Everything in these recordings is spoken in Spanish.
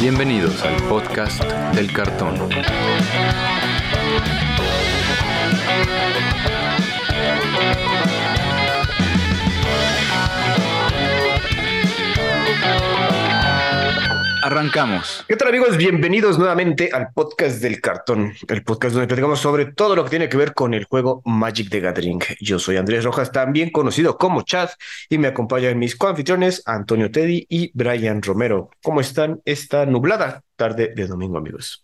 Bienvenidos al podcast del cartón. Arrancamos. ¿Qué tal amigos? Bienvenidos nuevamente al podcast del cartón, el podcast donde platicamos sobre todo lo que tiene que ver con el juego Magic the Gathering. Yo soy Andrés Rojas, también conocido como Chad, y me acompañan mis coanfitriones Antonio Teddy y Brian Romero. ¿Cómo están esta nublada tarde de domingo, amigos?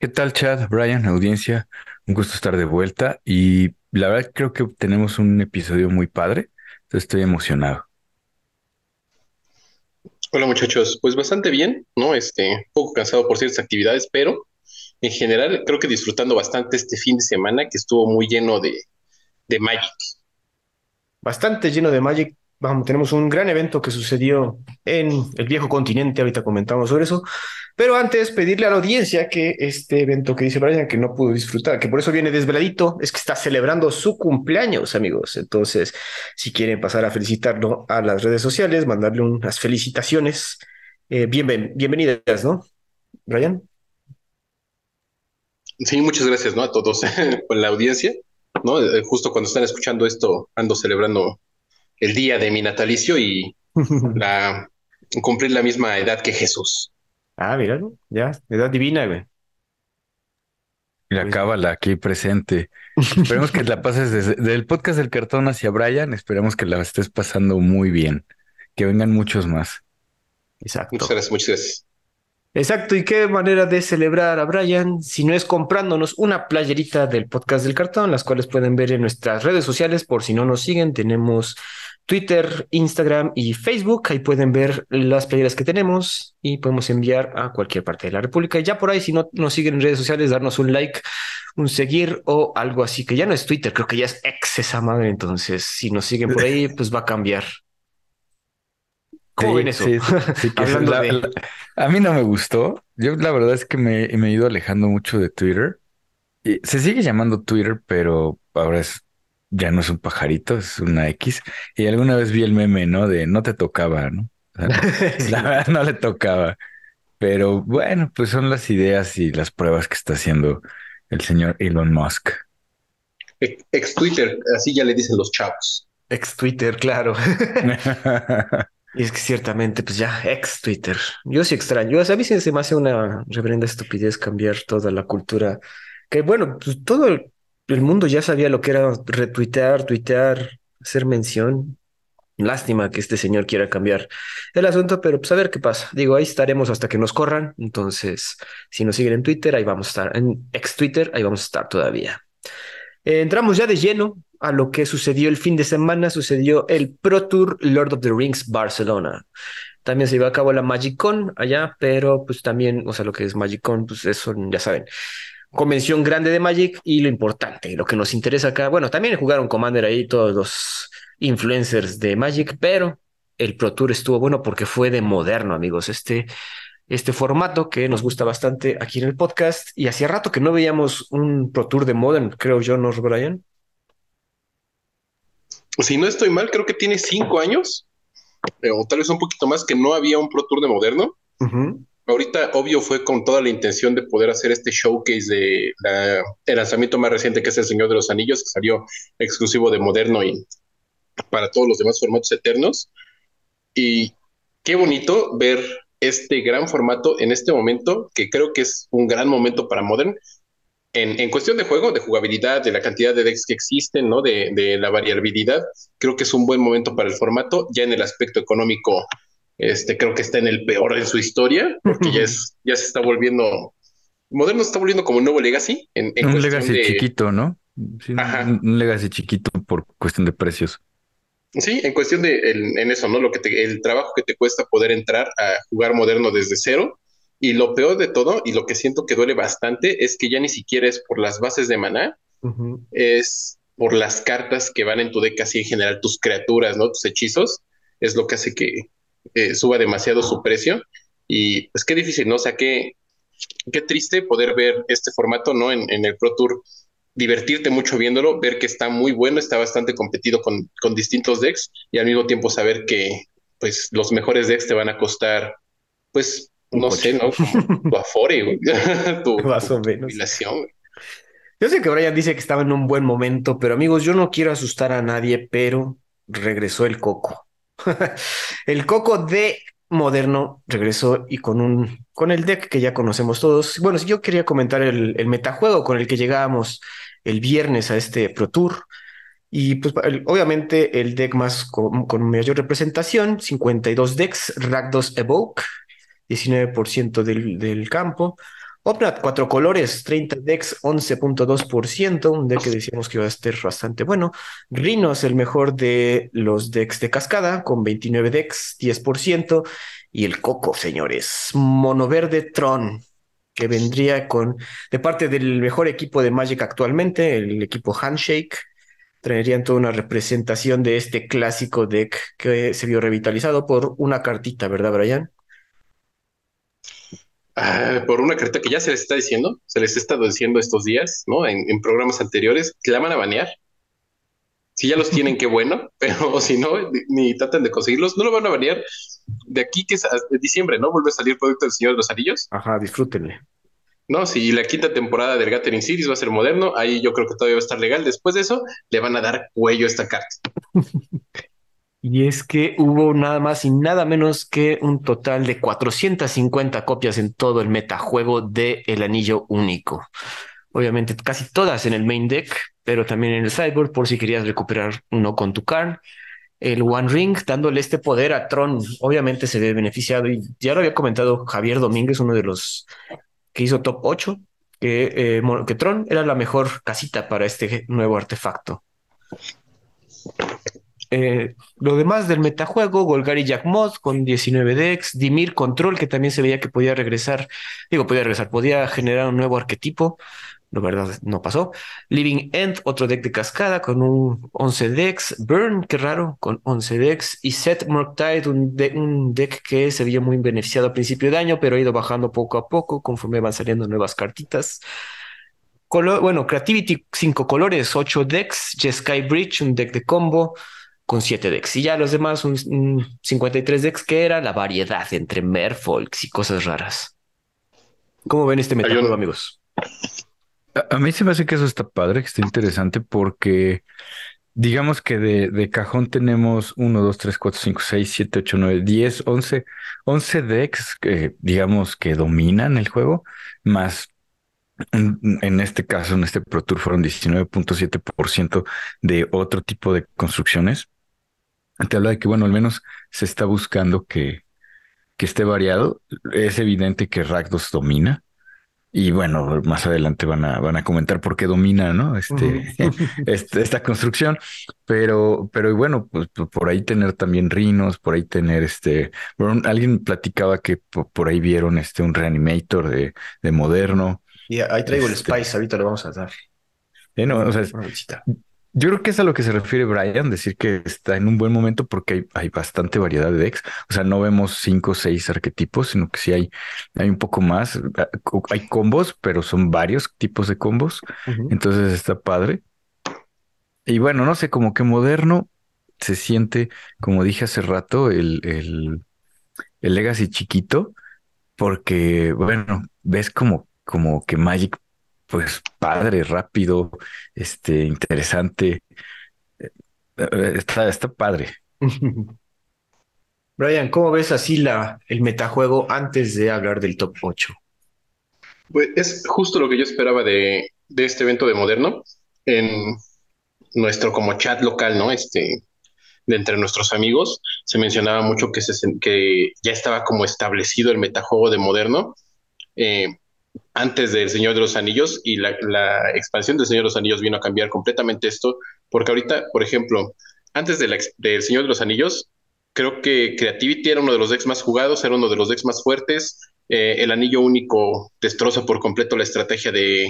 ¿Qué tal, Chad, Brian, audiencia? Un gusto estar de vuelta y la verdad creo que tenemos un episodio muy padre, entonces estoy emocionado. Hola muchachos, pues bastante bien, ¿no? Este, un poco cansado por ciertas actividades, pero en general creo que disfrutando bastante este fin de semana que estuvo muy lleno de, de Magic. Bastante lleno de Magic. Vamos, tenemos un gran evento que sucedió en el viejo continente, ahorita comentamos sobre eso. Pero antes, pedirle a la audiencia que este evento que dice Brian que no pudo disfrutar, que por eso viene desveladito, es que está celebrando su cumpleaños, amigos. Entonces, si quieren pasar a felicitarlo a las redes sociales, mandarle unas felicitaciones, eh, bienvenidas, ¿no? Brian. Sí, muchas gracias, ¿no? A todos por la audiencia, ¿no? Eh, justo cuando están escuchando esto, ando celebrando el día de mi natalicio y la, cumplir la misma edad que Jesús. Ah, mira, ya, edad divina, güey. La Pues- cábala aquí presente. Esperemos que la pases desde del podcast del cartón hacia Brian. Esperemos que la estés pasando muy bien. Que vengan muchos más. Exacto. Muchas gracias, muchas gracias. Exacto, y qué manera de celebrar a Brian si no es comprándonos una playerita del podcast del cartón, las cuales pueden ver en nuestras redes sociales por si no nos siguen. Tenemos Twitter, Instagram y Facebook. Ahí pueden ver las playeras que tenemos y podemos enviar a cualquier parte de la República. Y ya por ahí, si no nos siguen en redes sociales, darnos un like, un seguir o algo así, que ya no es Twitter, creo que ya es ex esa madre. Entonces, si nos siguen por ahí, pues va a cambiar. ¿Cómo Sí, ven eso? sí, la- de- la- a mí no me gustó. Yo la verdad es que me, me he ido alejando mucho de Twitter. Y se sigue llamando Twitter, pero ahora es ya no es un pajarito, es una X. Y alguna vez vi el meme, ¿no? De no te tocaba, ¿no? O sea, la verdad no le tocaba. Pero bueno, pues son las ideas y las pruebas que está haciendo el señor Elon Musk. Ex ex Twitter, así ya le dicen los chavos. Ex Twitter, claro. Y es que ciertamente, pues ya, ex Twitter. Yo sí extraño. O sea, a mí sí se me hace una reverenda estupidez cambiar toda la cultura. Que bueno, pues todo el, el mundo ya sabía lo que era retuitear, tuitear, hacer mención. Lástima que este señor quiera cambiar el asunto, pero pues a ver qué pasa. Digo, ahí estaremos hasta que nos corran. Entonces, si nos siguen en Twitter, ahí vamos a estar. En ex Twitter, ahí vamos a estar todavía. Eh, entramos ya de lleno a lo que sucedió el fin de semana. Sucedió el Pro Tour Lord of the Rings Barcelona. También se llevó a cabo la Magic Con allá, pero pues también, o sea, lo que es Magic Con, pues eso ya saben. Convención grande de Magic y lo importante, lo que nos interesa acá. Bueno, también jugaron Commander ahí todos los influencers de Magic, pero el Pro Tour estuvo bueno porque fue de moderno, amigos. Este este formato que nos gusta bastante aquí en el podcast. Y hacía rato que no veíamos un Pro Tour de Modern, creo yo, ¿no, Brian? Si no estoy mal, creo que tiene cinco años, o tal vez un poquito más, que no había un Pro Tour de Moderno. Ujú. Ahorita, obvio, fue con toda la intención de poder hacer este showcase de el lanzamiento más reciente, que es El Señor de los Anillos, que salió exclusivo de Moderno y para todos los demás formatos eternos. Y qué bonito ver este gran formato en este momento, que creo que es un gran momento para Modern. En, en cuestión de juego, de jugabilidad, de la cantidad de decks que existen, ¿no? De, de la variabilidad, creo que es un buen momento para el formato. Ya en el aspecto económico, este, creo que está en el peor en su historia, porque ya, es, ya se está volviendo, Moderno se está volviendo como un nuevo Legacy. En, en Un legacy de- chiquito, ¿no? Sí, un- Ajá. un legacy chiquito por cuestión de precios. Sí, en cuestión de en eso, ¿no? Lo que te- el trabajo que te cuesta poder entrar a jugar moderno desde cero. Y lo peor de todo, y lo que siento que duele bastante, es que ya ni siquiera es por las bases de maná, es por las cartas que van en tu deck, así en general, tus criaturas, ¿no? Tus hechizos, es lo que hace que eh, suba demasiado su precio. Y pues qué difícil, ¿no? O sea, qué, qué triste poder ver este formato, ¿no? En, en el Pro Tour, divertirte mucho viéndolo, ver que está muy bueno, está bastante competido con, con distintos decks y al mismo tiempo saber que pues los mejores decks te van a costar pues no sé, ¿no? Tu afore, tu, Más o menos. Yo sé que Brian dice que estaba en un buen momento, pero amigos, yo no quiero asustar a nadie, pero regresó el coco. el coco de moderno regresó y con un con el deck que ya conocemos todos. Bueno, yo quería comentar el, el metajuego con el que llegábamos el viernes a este Pro Tour. Y pues obviamente el deck más con, mayor representación, 52 decks, Rakdos Evoke, 19% del, del campo. Opnat, cuatro colores, 30 decks, 11.2%, un deck que decíamos que iba a estar bastante bueno. Rhinos, el mejor de los decks de cascada, con 29 decks, 10%. Y el Coco, señores, mono verde Tron, que vendría con, de parte del mejor equipo de Magic actualmente, el equipo Handshake, traerían toda una representación de este clásico deck que se vio revitalizado por una cartita, ¿verdad, Brian? Ah, por una cartita que ya se les está diciendo, se les ha estado diciendo estos días, ¿no? En, programas anteriores, que la van a banear. Si ya los tienen, qué bueno, pero si no, ni, traten de conseguirlos, no lo van a banear. De aquí que es de diciembre, ¿no? Vuelve a salir producto del Señor de los Anillos. Ajá, disfrútenle. No, si la quinta temporada del Gathering Series va a ser moderno, ahí yo creo que todavía va a estar legal. Después de eso, le van a dar cuello a esta carta. y es que hubo nada más y nada menos que un total de 450 copias en todo el metajuego de El Anillo Único. Obviamente casi todas en el main deck, pero también en el sideboard por si querías recuperar uno con tu card. El One Ring dándole este poder a Tron, obviamente se ve beneficiado y ya lo había comentado Javier Domínguez, uno de los que hizo top 8, que, eh, que Tron era la mejor casita para este nuevo artefacto. Eh, lo demás del metajuego, Golgari Jack Mod con 19 decks, Dimir Control, que también se veía que podía regresar, digo, podía regresar, podía generar un nuevo arquetipo, la verdad no pasó. Living End, otro deck de cascada con un 11 decks. Burn, qué raro, con 11 decks. Y Set Murktide, un, un deck que se vio muy beneficiado a principio de año, pero ha ido bajando poco a poco conforme van saliendo nuevas cartitas. bueno, Creativity, 5 colores, 8 decks. Jeskai Bridge, un deck de combo con 7 decks. Y ya los demás, un, 53 decks, que era la variedad entre Merfolks y cosas raras. ¿Cómo ven este metajuego, amigos? A, mí se me hace que eso está padre, que está interesante porque digamos que de, de cajón tenemos 1, 2, 3, 4, 5, 6, 7, 8, 9, 10, 11, 11 decks que digamos que dominan el juego, más en este caso, en este Pro Tour fueron 19.7% de otro tipo de construcciones. Te habla de que, bueno, al menos se está buscando que, que esté variado. Es evidente que Rakdos domina. Y bueno, más adelante van a, van a comentar por qué domina, ¿no? Este, esta construcción. Pero, pero bueno, pues por ahí tener también rinos, por ahí tener este. Bueno, alguien platicaba que por, ahí vieron este un reanimator de, de moderno. Y ahí traigo el este Spice, ahorita lo vamos a dar. Bueno, o sea, yo creo que es a lo que se refiere Brian, decir que está en un buen momento porque hay, bastante variedad de decks. O sea, no vemos cinco o seis arquetipos, sino que sí hay, hay un poco más. Ah, hay combos, pero son varios tipos de combos. Entonces está padre. Y bueno, no sé, como que moderno se siente, como dije hace rato, el, el, el Legacy chiquito, porque, bueno, ves como, como que Magic pues padre, rápido, este, interesante. Eh, eh, está, está padre. Brian, ¿cómo ves así la, el metajuego antes de hablar del top 8? Pues es justo lo que yo esperaba de, de este evento de Moderno. En nuestro como chat local, ¿no? Este, de entre nuestros amigos, se mencionaba mucho que, se, que ya estaba como establecido el metajuego de Moderno. Eh, antes del Señor de los Anillos y la, expansión del Señor de los Anillos vino a cambiar completamente esto, porque ahorita, por ejemplo, antes del Señor de los Anillos, creo que Creativity era uno de los decks más jugados, era uno de los decks más fuertes. Eh, el anillo único destroza por completo la estrategia de,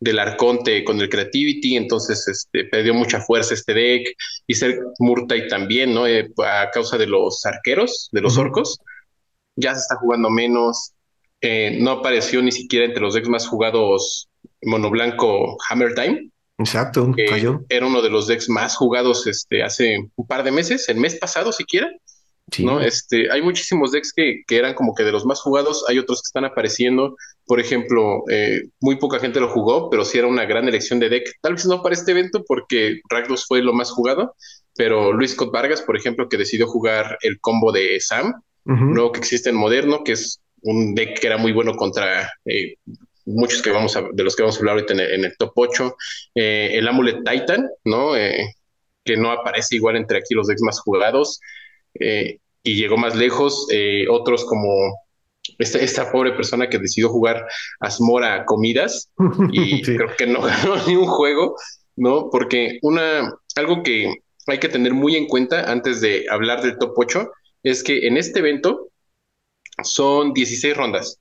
del Arconte con el Creativity, entonces este, perdió mucha fuerza este deck. Y ser Murtai también, ¿no? Eh, a causa de los arqueros, de los orcos, ya se está jugando menos. Eh, no apareció ni siquiera entre los decks más jugados monoblanco Hammer Time. Exacto, Era uno de los decks más jugados este, hace un par de meses, el mes pasado siquiera. ¿no? Este, hay muchísimos decks que, que, eran como que de los más jugados, hay otros que están apareciendo, por ejemplo, eh, muy poca gente lo jugó, pero sí era una gran elección de deck, tal vez no para este evento porque Rakdos fue lo más jugado, pero Luis Scott Vargas, por ejemplo, que decidió jugar el combo de Sam, luego que existe en Moderno, que es un deck que era muy bueno contra eh, muchos que vamos a, de los que vamos a hablar ahorita en el, top 8, eh, el Amulet Titan, ¿no? que no aparece igual entre aquí los decks más jugados, eh, y llegó más lejos. Eh, otros como esta, esta, pobre persona que decidió jugar Asmora Comidas y creo que no ganó ni un juego, ¿no? Porque una, algo que hay que tener muy en cuenta antes de hablar del top 8 es que en este evento son 16 rondas.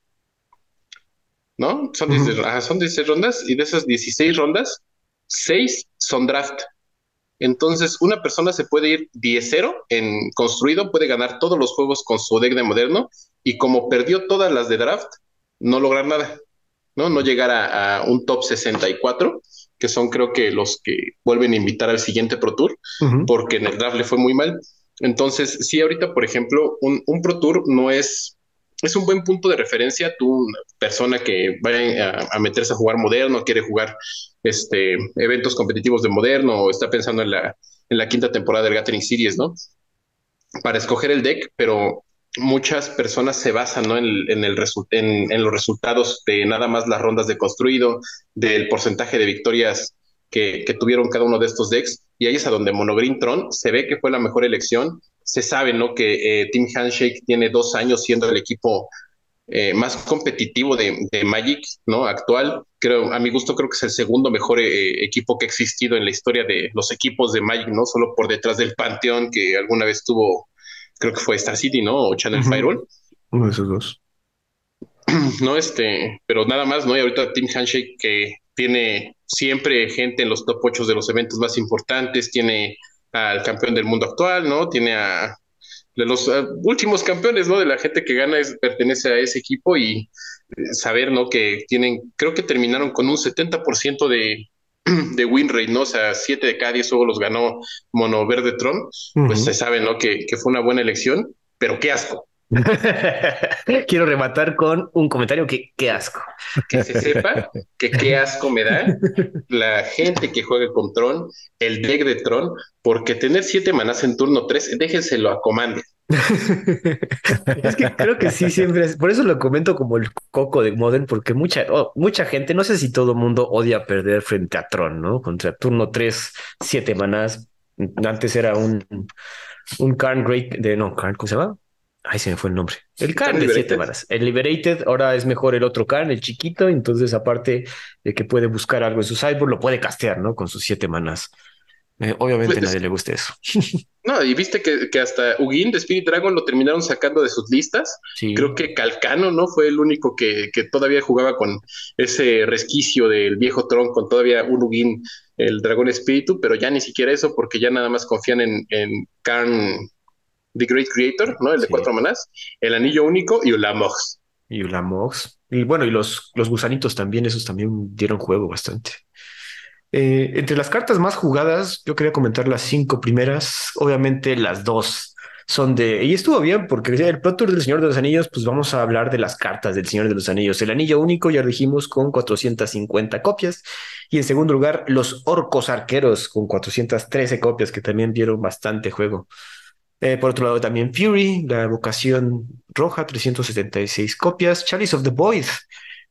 ¿No? Son, 16, son 16 rondas y de esas 16 rondas, 6 son draft. Entonces, una persona se puede ir 10-0 en construido, puede ganar todos los juegos con su deck de moderno y como perdió todas las de draft, no lograr nada, ¿no? No llegar a, un top 64, que son creo que los que vuelven a invitar al siguiente Pro Tour, porque en el draft le fue muy mal. Entonces, sí, ahorita, por ejemplo, un, un Pro Tour no es es un buen punto de referencia. Tú, persona que vaya a, meterse a jugar moderno, quiere jugar este, eventos competitivos de moderno o está pensando en la, en la quinta temporada del Gathering Series, ¿no? Para escoger el deck, pero muchas personas se basan ¿no? en, el en, los resultados de nada más las rondas de construido, del porcentaje de victorias que, que, tuvieron cada uno de estos decks, y ahí es a donde Monogreen Tron se ve que fue la mejor elección se sabe, ¿no? Que eh, Team Handshake tiene dos años siendo el equipo eh, más competitivo de, Magic, ¿no? Actual. Creo, a mi gusto, creo que es el segundo mejor eh, equipo que ha existido en la historia de los equipos de Magic, ¿no? Solo por detrás del Panteón que alguna vez tuvo, creo que fue Star City, ¿no? O Channel Firewall. Uno de esos dos. No, este, pero nada más, ¿no? Y ahorita Team Handshake que tiene siempre gente en los top 8 de los eventos más importantes, tiene al campeón del mundo actual, ¿no? Tiene a de los eh, últimos campeones, ¿no? De la gente que gana es, pertenece a ese equipo y eh, saber, ¿no? Que tienen, creo que terminaron con un 70% de, de win rate, ¿no? O sea, 7 de cada 10 juegos los ganó Mono Verde Tron, pues se sabe, ¿no? Que, que fue una buena elección, pero qué asco. Quiero rematar con un comentario que qué asco. Que se sepa que qué asco me da la gente que juegue con Tron, el deck de Tron, porque tener siete manás en turno 3, déjenselo a comando. es que creo que sí, siempre es. Por eso lo comento como el coco de Modern, porque mucha, oh, mucha gente, no sé si todo mundo odia perder frente a Tron, ¿no? Contra turno 3, siete manás. Antes era un, un Karn Great de no, Karn, ¿cómo se llama? Ay, se me fue el nombre. El Karn de siete manas. El Liberated, ahora es mejor el otro Karn, el chiquito. Entonces, aparte de que puede buscar algo en su sideboard, lo puede castear, ¿no? Con sus siete manas. Eh, obviamente a pues, nadie le gusta eso. No, y viste que, que, hasta Ugin de Spirit Dragon lo terminaron sacando de sus listas. Creo que Calcano, ¿no? Fue el único que, que, todavía jugaba con ese resquicio del viejo Tron, con todavía un Ugin, el Dragón Espíritu, pero ya ni siquiera eso, porque ya nada más confían en, en Karn The Great Creator, ¿no? El de cuatro manás, el anillo único y Ulamox. Y Ulamox. Y bueno, y los, los gusanitos también, esos también dieron juego bastante. Eh, entre las cartas más jugadas, yo quería comentar las cinco primeras. Obviamente las dos son de... Y estuvo bien porque el Pro Tour del Señor de los Anillos, pues vamos a hablar de las cartas del Señor de los Anillos. El anillo único, ya lo dijimos, con 450 copias. Y en segundo lugar, los orcos arqueros con 413 copias, que también dieron bastante juego. Eh, por otro lado, también Fury, la vocación roja, 376 copias. Chalice of the Void,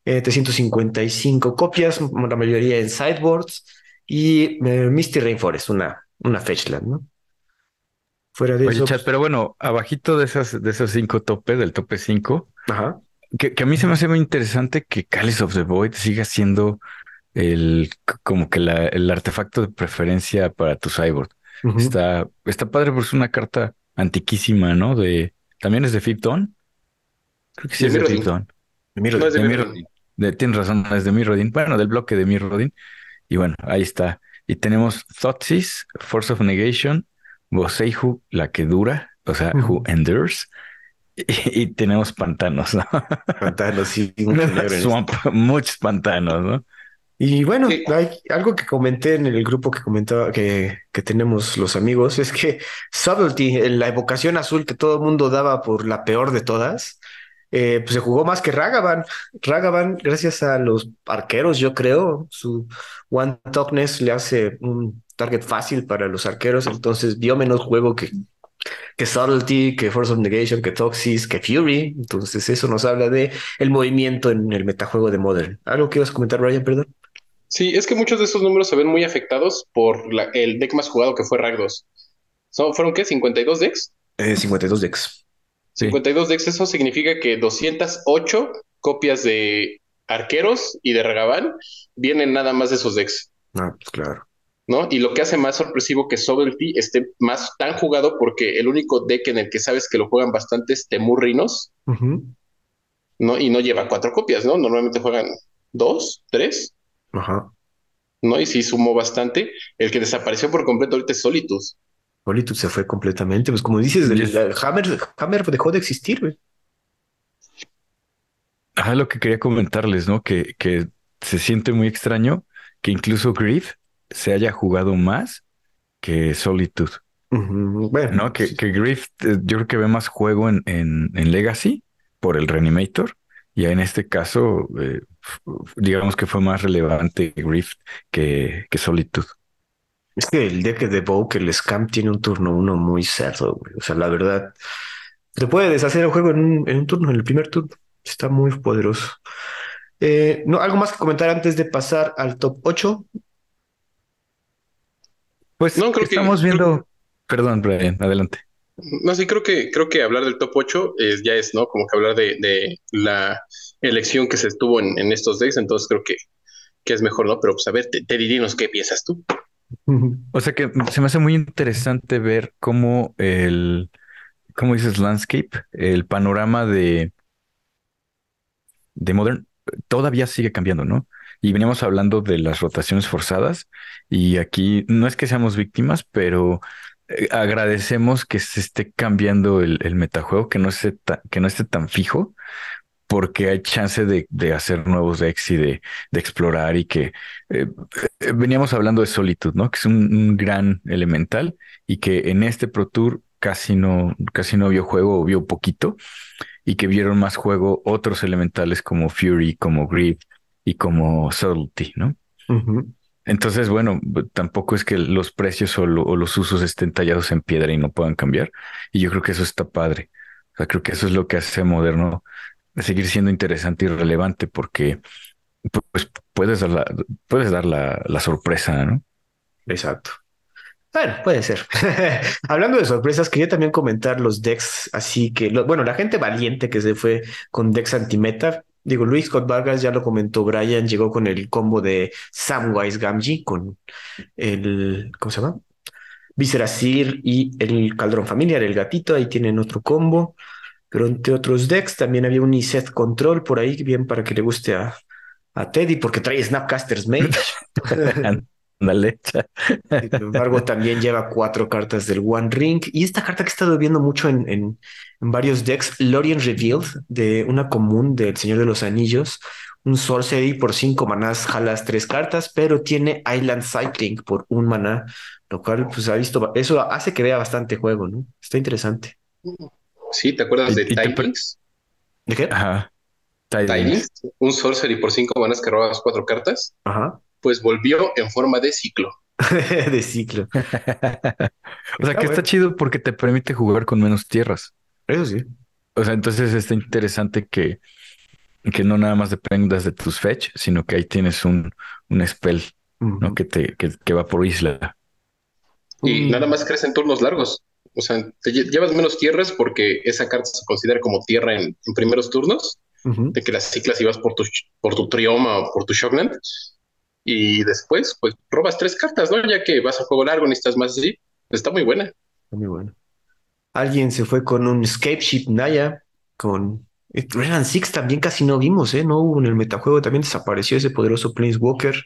355 eh, copias, la mayoría en sideboards. Y eh, Misty Rainforest, una, una fetchland, ¿no? Fuera de eso. pero bueno, abajito de esas, de esos cinco topes, del tope 5, que, que, a mí se me hace muy interesante que Chalice of the Void siga siendo el como que la, el artefacto de preferencia para tu Está, está padre porque es una carta antiquísima, ¿no? De, también es de Fipton. Creo que sí es de Fipton. De tienes razón, es de Mirrodin. Bueno, del bloque de Mirrodin. Y bueno, ahí está. Y tenemos Thoughtsis, Force of Negation, Boseihu, la que dura, o sea, Who Endures. Y, tenemos pantanos, ¿no? Pantanos, sí. Swamp, muchos pantanos, ¿no? Y bueno, Sí. hay algo que comenté en el grupo que comentaba que, que tenemos los amigos, es que Subtlety, en la evocación azul que todo el mundo daba por la peor de todas, eh, pues se jugó más que Ragavan. Ragavan, gracias a los arqueros, yo creo, su One Toughness le hace un target fácil para los arqueros, entonces dio menos juego que, que Subtlety, que Force of Negation, que Toxis, que Fury. Entonces eso nos habla de el movimiento en el metajuego de Modern. ¿Algo que ibas a comentar, Ryan, perdón? Sí, es que muchos de estos números se ven muy afectados por la- el deck más jugado que fue Ragdos. Son, ¿Fueron qué? ¿52 decks? Eh, 52 decks. Sí. 52 decks, eso significa que 208 copias de arqueros y de Ragavan vienen nada más de esos decks, Ah, pues claro. ¿no? Y lo que hace más sorpresivo que Sovereignty esté más tan jugado porque el único deck en el que sabes que lo juegan bastante es Temurrinos, Ujú. ¿no? Y no lleva cuatro copias, ¿no? Normalmente juegan dos, tres, Ajá. ¿no? Y sí sumó bastante. El que desapareció por completo ahorita es Solitude. Solitude se fue completamente. Pues como dices, el, Yes. el Hammer, Hammer dejó de existir, güey. Ah, lo que quería comentarles, ¿no? Que, que se siente muy extraño que incluso Grief se haya jugado más que Solitude. Bueno, ¿no? Que, que Grief, eh, yo creo que ve más juego en, en, en Legacy por el Reanimator. Y en este caso, eh, digamos que fue más relevante Grief que, que Solitude. es que el deck de Evoke, el Scam, tiene un turno uno muy cerdo, güey. O sea, la verdad, se puede deshacer el juego en un, en un turno, en el primer turno. Está muy poderoso. Eh, no, algo más que comentar antes de pasar al top 8. Pues No, creo que- estamos viendo. Perdón, Brian, adelante. No, sí, creo que, creo que hablar del top 8 es, ya es, ¿no? Como que hablar de, de la elección que se estuvo en, en estos decks, entonces creo que, que es mejor, ¿no? Pero pues a ver, te, te qué piensas tú. O sea que se me hace muy interesante ver cómo el, ¿cómo dices? Landscape, el panorama de, de Modern todavía sigue cambiando, ¿no? Y veníamos hablando de las rotaciones forzadas y aquí no es que seamos víctimas, pero agradecemos que se esté cambiando el, el metajuego, que no ta- que no esté tan fijo, porque hay chance de, hacer nuevos decks y de, explorar y que eh, eh, veníamos hablando de Solitude, ¿no? Que es un, gran elemental y que en este Pro Tour casi no, casi no vio juego o vio poquito y que vieron más juego otros elementales como Fury, como Grief y como Subtlety, ¿no? Entonces, bueno, tampoco es que los precios o, lo- o los usos estén tallados en piedra y no puedan cambiar. Y yo creo que eso está padre. O sea, creo que eso es lo que hace moderno seguir siendo interesante y relevante porque pues puedes dar la, puedes dar la, la sorpresa, ¿no? Exacto. Bueno, puede ser. Hablando de sorpresas, quería también comentar los decks, así que, bueno, la gente valiente que se fue con decks anti-meta. Digo, Luis Scott Vargas ya lo comentó, Brian llegó con el combo de Samwise Gamgee con el, ¿cómo se llama? Viscerasir y el Caldrón Familiar, el gatito, ahí tienen otro combo. Pero entre otros decks también había un Iset Control por ahí, bien para que le guste a, a Teddy, porque trae Snapcaster's Mage. Ándale. Sin embargo, también lleva cuatro cartas del One Ring. Y esta carta que he estado viendo mucho en varios decks, Lorien Revealed, de una común del Señor de los Anillos. Un Sorcery por cinco manás, jalas tres cartas, pero tiene Island Cycling por un maná, lo cual, pues, ha visto, eso hace que vea bastante juego, ¿no? Está interesante. Sí, ¿te acuerdas de Tidings? ¿De qué? Ajá. Tidings. Un sorcery por cinco manas que robabas cuatro cartas, Ajá. pues volvió en forma de ciclo. de ciclo. O sea Está que está bueno. chido porque te permite jugar con menos tierras. Eso sí. O sea, entonces está interesante que, que no nada más dependas de tus fetch, sino que ahí tienes un, un spell, ¿no? Que te, que, que va por isla. Y nada más crees en turnos largos. O sea, te lle- llevas menos tierras porque esa carta se considera como tierra en, en primeros turnos, de que las ciclas y vas por tu, por tu Trioma o por tu Shockland. Y después, pues robas tres cartas, ¿no? Ya que vas a juego largo, necesitas más así. Está muy buena. Está muy bueno. Alguien se fue con un Escape Ship Naya, con eh, Renan Six también casi no vimos, ¿eh? No hubo en el metajuego, también desapareció ese poderoso Planeswalker.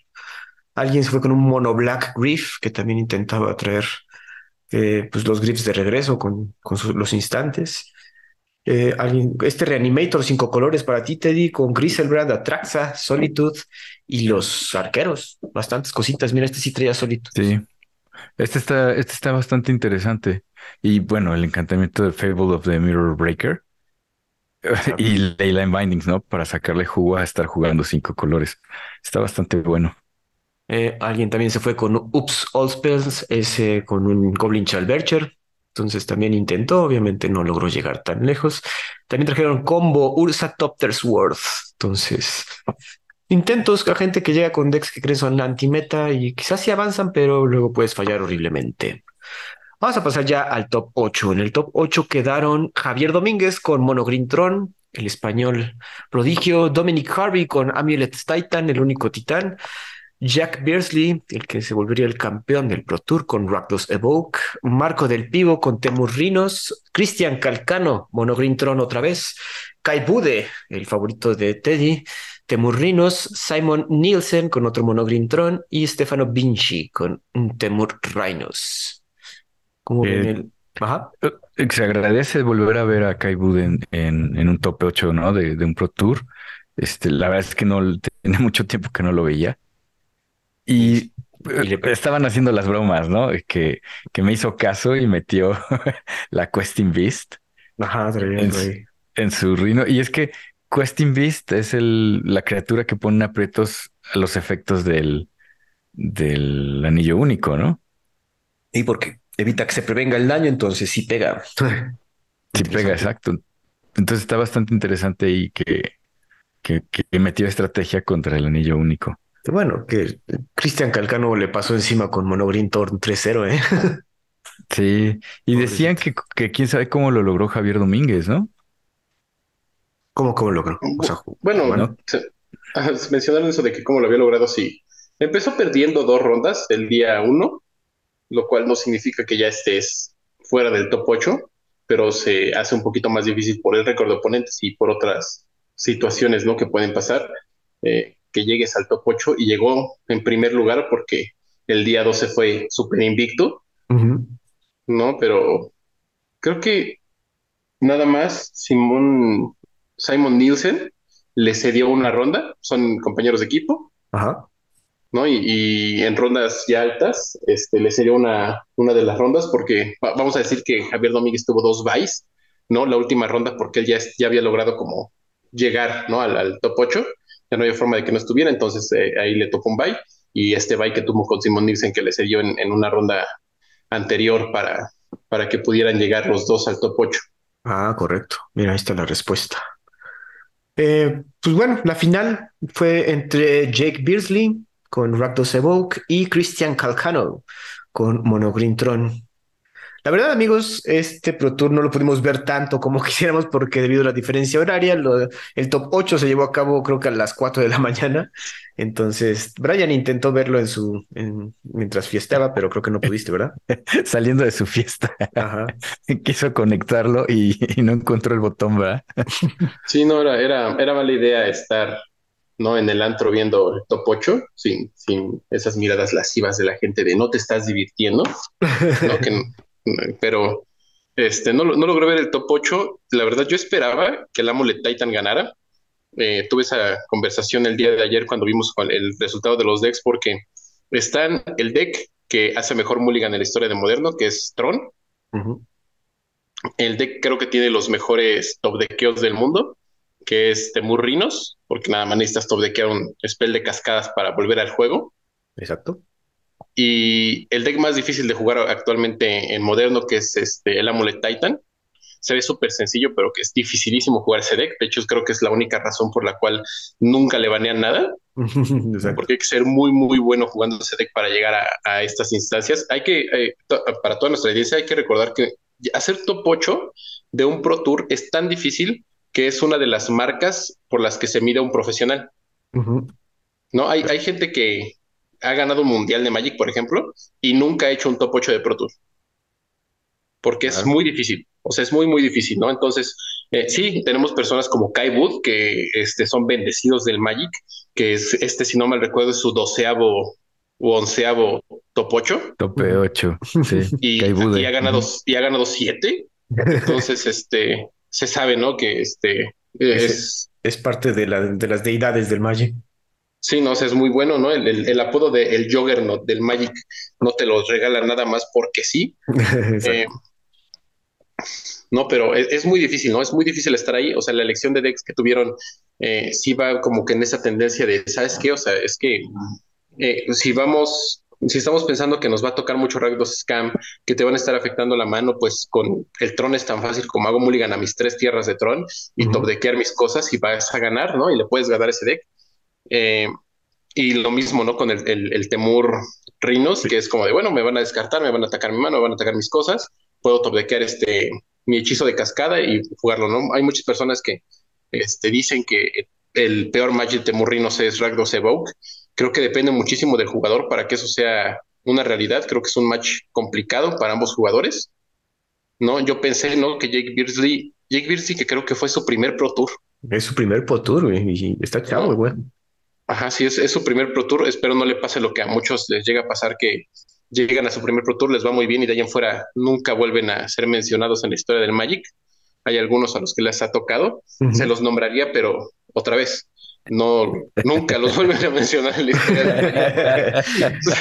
Alguien se fue con un Mono Black Griff, que también intentaba traer eh, pues los Griffs de regreso con, con los instantes. Eh, este Reanimator cinco colores para ti, Teddy, con Griselbrand, Atraxa, Solitude y los arqueros. Bastantes cositas. Mira, este sí traía Solitude. Sí. Este está, este está bastante interesante. Y bueno, el encantamiento de Fable of the Mirror Breaker. y Leyline Bindings, ¿no? Para sacarle jugo a estar jugando cinco colores. Está bastante bueno. Eh, alguien también se fue con Ups All Spells, ese con un Goblin Chalbercher. Entonces también intentó, obviamente no logró llegar tan lejos. También trajeron combo Ursa Topter's Worth. Entonces, intentos a gente que llega con decks que creen son anti-meta y quizás sí avanzan, pero luego puedes fallar horriblemente. Vamos a pasar ya al top 8. En el top 8 quedaron Javier Domínguez con Monogreen Tron, el español prodigio, Dominic Harvey con Amulet Titan, el único titán, Jack Beersley, el que se volvería el campeón del Pro Tour con Rakdos Evoke, Marco del Pivo con Temurrinos, Cristian Calcano, Monogreen Tron otra vez, Kai Bude, el favorito de Teddy, Temurrinos, Simon Nielsen con otro Monogreen Tron y Stefano Vinci con un Temur Rhinos. ¿Cómo ven eh, el... Ajá. Eh, se agradece volver a ver a Kai Bude en, en, un top 8 ¿no? de, de un Pro Tour. Este, la verdad es que no tiene mucho tiempo que no lo veía. Y, le estaban haciendo las bromas, ¿no? Que, que me hizo caso y metió la Questing Beast en, su, en su rino. Y es que Questing Beast es el, la criatura que pone aprietos a los efectos del, del anillo único, ¿no? Y porque evita que se prevenga el daño, entonces sí pega. sí pega, exacto. Entonces está bastante interesante y que, que, que metió estrategia contra el anillo único. Bueno, que Cristian Calcano le pasó encima con Monogreen Torn 3-0, ¿eh? Sí, y decían que, que, quién sabe cómo lo logró Javier Domínguez, ¿no? ¿Cómo, cómo lo logró? bueno, mencionaron eso de que cómo lo había logrado, sí. Empezó perdiendo dos rondas el día uno, lo cual no significa que ya estés fuera del top 8, pero se hace un poquito más difícil por el récord de oponentes y por otras situaciones, ¿no? Que pueden pasar. Eh, que llegues al top 8 y llegó en primer lugar porque el día 12 fue súper invicto, ¿no? Pero creo que nada más Simón, Simon Nielsen le cedió una ronda, son compañeros de equipo, ¿no? Y, en rondas ya altas, este, le cedió una, una de las rondas porque vamos a decir que Javier Domínguez tuvo dos buys, ¿no? La última ronda porque él ya, ya había logrado como llegar, ¿no? Al, al top 8 ya no había forma de que no estuviera, entonces eh, ahí le tocó un bye y este bye que tuvo con Simon Nielsen que le cedió en, en, una ronda anterior para, para que pudieran llegar los dos al top 8. Ah, correcto. Mira, ahí está la respuesta. Eh, pues bueno, la final fue entre Jake Beersley con Rakdos Evoke y Christian Calcano con Monogreen Tron. La verdad, amigos, este Pro Tour no lo pudimos ver tanto como quisiéramos porque debido a la diferencia horaria, el top 8 se llevó a cabo creo que a las 4 de la mañana. Entonces, Brian intentó verlo en su mientras fiestaba, pero creo que no pudiste, ¿verdad? Saliendo de su fiesta. Quiso conectarlo y, no encontró el botón, ¿verdad? sí, no, era, era, era mala idea estar ¿no? En el antro viendo el top 8, sin, sin esas miradas lascivas de la gente de no te estás divirtiendo, ¿no? que, pero este, no, no logré ver el top 8. La verdad, yo esperaba que el Amulet Titan ganara. Eh, tuve esa conversación el día de ayer cuando vimos el resultado de los decks, porque están el deck que hace mejor mulligan en la historia de Moderno, que es Tron. El deck creo que tiene los mejores top deckeos del mundo, que es Temurrinos, porque nada más necesitas top deckear un spell de cascadas para volver al juego. Exacto. Y el deck más difícil de jugar actualmente en moderno, que es este, el Amulet Titan, se ve súper sencillo, pero que es dificilísimo jugar ese deck. De hecho, creo que es la única razón por la cual nunca le banean nada. porque hay que ser muy, muy bueno jugando ese deck para llegar a, estas instancias. Hay que, eh, para toda nuestra audiencia, hay que recordar que hacer top 8 de un Pro Tour es tan difícil que es una de las marcas por las que se mide un profesional. No, hay, hay gente que, ha ganado un mundial de Magic, por ejemplo, y nunca ha hecho un top 8 de Pro Tour. Porque es muy difícil. O sea, es muy, muy difícil, ¿no? Entonces, eh, sí, tenemos personas como Kai Wood, que este, son bendecidos del Magic, que es, este, si no mal recuerdo, es su doceavo u onceavo top 8. Tope 8, sí. Y, y, ha ganado, y ha ganado siete. Entonces, este, se sabe, ¿no? Que este es, es, parte de, la, de las deidades del Magic. Sí, no, o sea, es muy bueno, ¿no? El, el, apodo de el Juggernaut del Magic no te lo regala nada más porque sí. eh, no, pero es, es, muy difícil, ¿no? Es muy difícil estar ahí. O sea, la elección de decks que tuvieron eh, sí va como que en esa tendencia de, ¿sabes qué? O sea, es que eh, si vamos si estamos pensando que nos va a tocar mucho Rakdos Scam, que te van a estar afectando la mano, pues con el Tron es tan fácil como hago mulligan a mis tres tierras de Tron y uh -huh. top deckear mis cosas y vas a ganar, ¿no? Y le puedes ganar ese deck. Eh, y lo mismo, ¿no? Con el, el, el Temur Rhinos, sí. que es como de, bueno, me van a descartar, me van a atacar mi mano, me van a atacar mis cosas, puedo top deckear este, mi hechizo de cascada y jugarlo, ¿no? Hay muchas personas que este, dicen que el peor Magic de Murrinos es Rakdos Evoke, Creo que depende muchísimo del jugador para que eso sea una realidad. Creo que es un match complicado para ambos jugadores. No, yo pensé, ¿no? Que Jake Beardsley, Jake Beardsley, que creo que fue su primer Pro Tour. Es su primer Pro Tour, güey, y está chavo, güey. Ajá, sí, es, es, su primer Pro Tour. Espero no le pase lo que a muchos les llega a pasar, que llegan a su primer Pro Tour, les va muy bien y de ahí en fuera nunca vuelven a ser mencionados en la historia del Magic. Hay algunos a los que les ha tocado, uh -huh. se los nombraría, pero otra vez, no, nunca los vuelven a mencionar en la historia.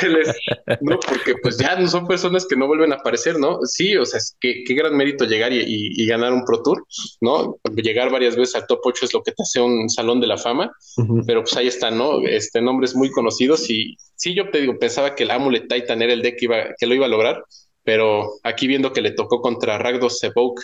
les, no, porque pues ya no son personas que no vuelven a aparecer, ¿no? Sí, o sea, qué, qué gran mérito llegar y, y, y, ganar un Pro Tour, ¿no? Llegar varias veces al top 8 es lo que te hace un salón de la fama, uh -huh. pero pues ahí están, ¿no? Este, nombres muy conocidos y sí, yo te digo, pensaba que el Amulet Titan era el deck que, iba, que lo iba a lograr, pero aquí viendo que le tocó contra Ragdos Evoke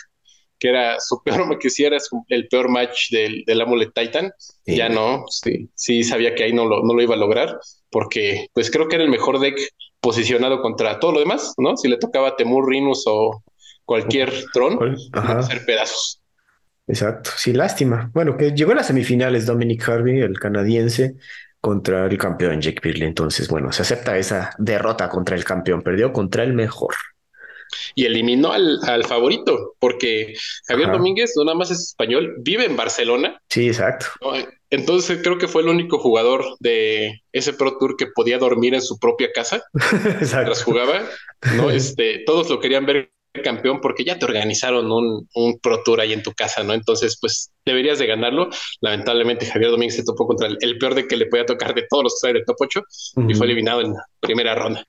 que era su peor, que sí era el peor match del, del Amulet Titan, sí. ya no, sí, sí sabía que ahí no lo, no lo iba a lograr, porque pues creo que era el mejor deck posicionado contra todo lo demás, ¿no? Si le tocaba Temur, Rinus o cualquier Tron, Ajá. hacer pedazos. Exacto, sí, lástima. Bueno, que llegó a las semifinales Dominic Harvey, el canadiense, contra el campeón Jake Pirley. Entonces, bueno, se acepta esa derrota contra el campeón, perdió contra el mejor y eliminó al, al favorito, porque Javier Ajá. Domínguez no nada más es español, vive en Barcelona. Sí, exacto. Entonces creo que fue el único jugador de ese Pro Tour que podía dormir en su propia casa mientras jugaba. ¿no? Este, todos lo querían ver campeón porque ya te organizaron un, un, Pro Tour ahí en tu casa, ¿no? Entonces, pues deberías de ganarlo. Lamentablemente, Javier Domínguez se topó contra el, el peor de que le podía tocar de todos los que del top 8 uh -huh. y fue eliminado en la primera ronda.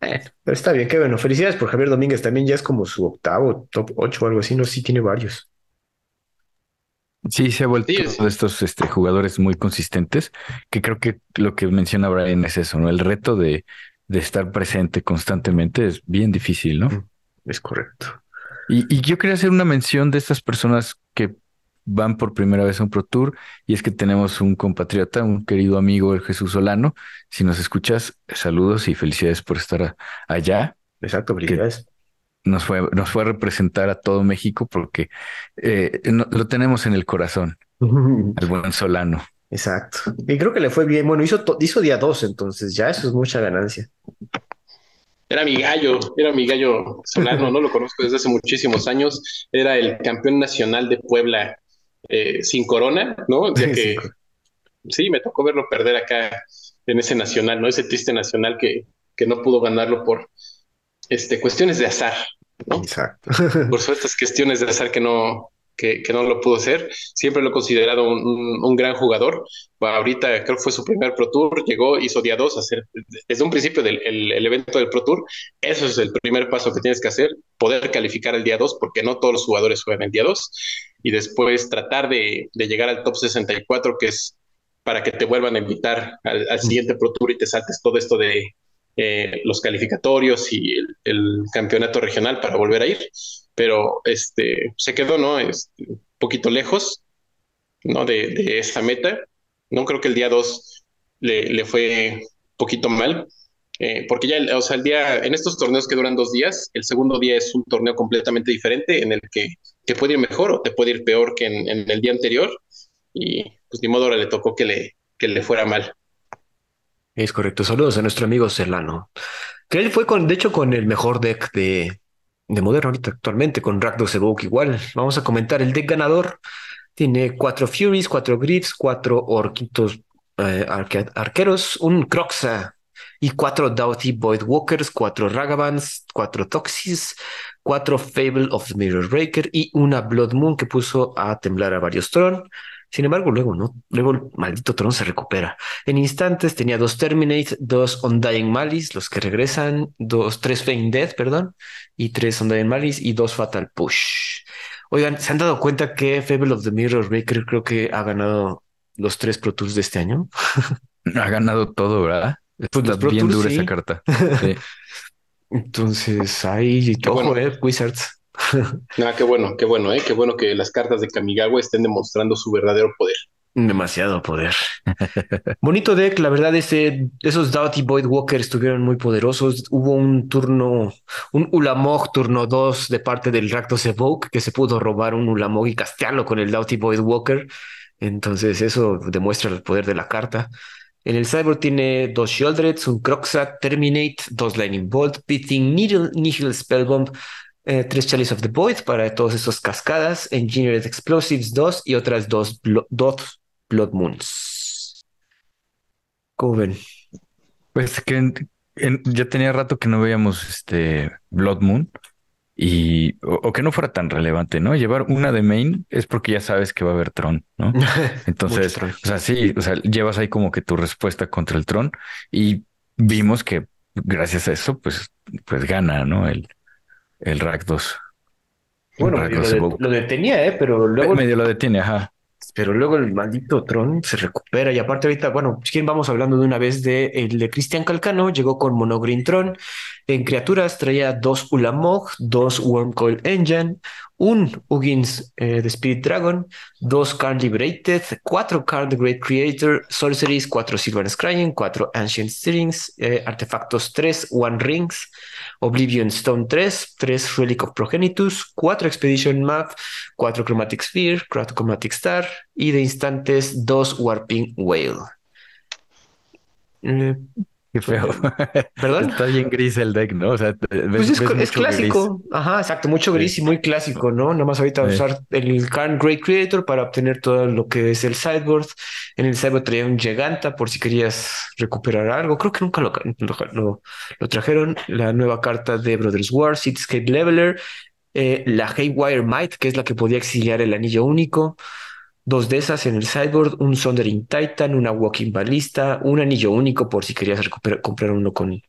Eh, pero está bien, qué bueno. Felicidades por Javier Domínguez. También ya es como su octavo, top 8 o algo así. No si tiene varios. Sí, se ha vuelto sí, sí. de estos este, jugadores muy consistentes, que creo que lo que menciona Brian es eso, ¿no? El reto de, de estar presente constantemente es bien difícil, ¿no? Es correcto. Y, y yo quería hacer una mención de estas personas que van por primera vez a un Pro Tour y es que tenemos un compatriota, un querido amigo, el Jesús Solano. Si nos escuchas, saludos y felicidades por estar allá. Exacto, felicidades. Nos fue, nos fue a representar a todo México porque eh, no, lo tenemos en el corazón, al buen Solano. Exacto. Y creo que le fue bien. Bueno, hizo, hizo día dos, entonces ya eso es mucha ganancia. Era mi gallo, era mi gallo Solano, no lo conozco desde hace muchísimos años. Era el campeón nacional de Puebla eh, sin corona, ¿no? Ya que sí, me tocó verlo perder acá en ese nacional, ¿no? Ese triste nacional que, que no pudo ganarlo por este, cuestiones de azar, ¿no? Exacto. por estas cuestiones de azar que no, que, que, no lo pudo hacer. Siempre lo he considerado un, un, un, gran jugador. Ahorita creo que fue su primer Pro Tour, llegó, hizo día dos, hacer desde un principio del el, el evento del Pro Tour. Eso es el primer paso que tienes que hacer, poder calificar el día dos, porque no todos los jugadores juegan el día dos y después tratar de, de, llegar al top 64, que es para que te vuelvan a invitar al, al siguiente Pro Tour y te saltes todo esto de eh, los calificatorios y el, el, campeonato regional para volver a ir. Pero este, se quedó, ¿no? Este, un poquito lejos, ¿no? De, de esa meta. No creo que el día 2 le, le fue poquito mal, eh, porque ya, o sea, el día, en estos torneos que duran dos días, el segundo día es un torneo completamente diferente en el que te puede ir mejor o te puede ir peor que en, en el día anterior. Y pues ni modo ahora le tocó que le, que le fuera mal. Es correcto. Saludos a nuestro amigo Celano. Que él fue con, de hecho, con el mejor deck de, de Moderno ahorita actualmente, con Rakdos Evoke igual. Vamos a comentar el deck ganador. Tiene cuatro Furies, cuatro Griffs, cuatro Orquitos eh, arque arqueros, un Croxa y cuatro Doughty Void Walkers, cuatro Ragavans, cuatro Toxis, cuatro Fable of the Mirror Breaker y una Blood Moon que puso a temblar a varios Tron. Sin embargo, luego no, luego el maldito Tron se recupera. En instantes tenía dos Terminate, dos Undying Malice, los que regresan, dos, tres Feign Death, perdón, y tres Undying Malice y dos Fatal Push. Oigan, ¿se han dado cuenta que Fable of the Mirror Breaker creo que ha ganado los tres Pro Tools de este año? Ha ganado todo, ¿verdad? Pues Está bien dura sí. esa carta. Sí. Entonces, ahí, ojo, bueno. eh, Wizards. Nada, qué bueno, qué bueno, ¿eh? Qué bueno que las cartas de Kamigawa estén demostrando su verdadero poder. Demasiado poder. Bonito deck, la verdad, ese, esos Doughty Void Walker estuvieron muy poderosos. Hubo un turno, un Ulamog turno 2 de parte del Rakdos Evoke que se pudo robar un Ulamog y castearlo con el Doughty Void Walker. Entonces, eso demuestra el poder de la carta. En el Cyborg tiene dos Shieldreds, un Croxat, Terminate, dos Lightning Bolt, Pithing Needle, Nihil Spellbomb, eh, tres Chalice of the Void para todos estos cascadas, Engineered Explosives 2 y otras dos, blo- dos Blood Moons. ¿Cómo ven? Pues que en- en- ya tenía rato que no veíamos este Blood Moon y o, o que no fuera tan relevante, ¿no? Llevar una de main es porque ya sabes que va a haber Tron, ¿no? Entonces, o sea, sí, o sea, llevas ahí como que tu respuesta contra el Tron y vimos que gracias a eso, pues, pues gana, ¿no? El, el Rakdos. Bueno, medio lo, Evoke. de- lo detenía, ¿eh? Pero luego, Medio lo detiene, ajá. pero luego el maldito Tron se recupera. Y aparte ahorita, bueno, si vamos hablando de una vez de el de Cristian Calcano, llegó con Monogreen Tron. En criaturas traía dos Ulamog, dos Wormcoil Engine, un Ugins eh, de Spirit Dragon, dos Card Liberated, cuatro Card Great Creator, Sorceries, cuatro Silver Scrying, cuatro Ancient Stirrings, eh, artefactos 3, One Rings, Oblivion Stone 3, 3 Relic of Progenitus, 4 Expedition Map, 4 Chromatic Sphere, 4 Chromatic Star y de instantes 2 Warping Whale. Qué feo. ¿Perdón? Está bien gris el deck, ¿no? O sea, ves- Pues es, ves es mucho clásico. Ajá, exacto. Mucho gris y muy clásico, ¿no? Nada más ahorita Sí. usar el Current Great Creator para obtener todo lo que es el sideboard. En el sideboard traía un Giganta por si querías recuperar algo. Creo que nunca lo, lo, lo- trajeron. La nueva carta de Brothers War, Cityscape Leveler. eh, la Haywire Might, que es la que podía exiliar el anillo único. Dos de esas en el sideboard, un Sondering Titan, una Walking Ballista, un anillo único por si querías comprar uno con,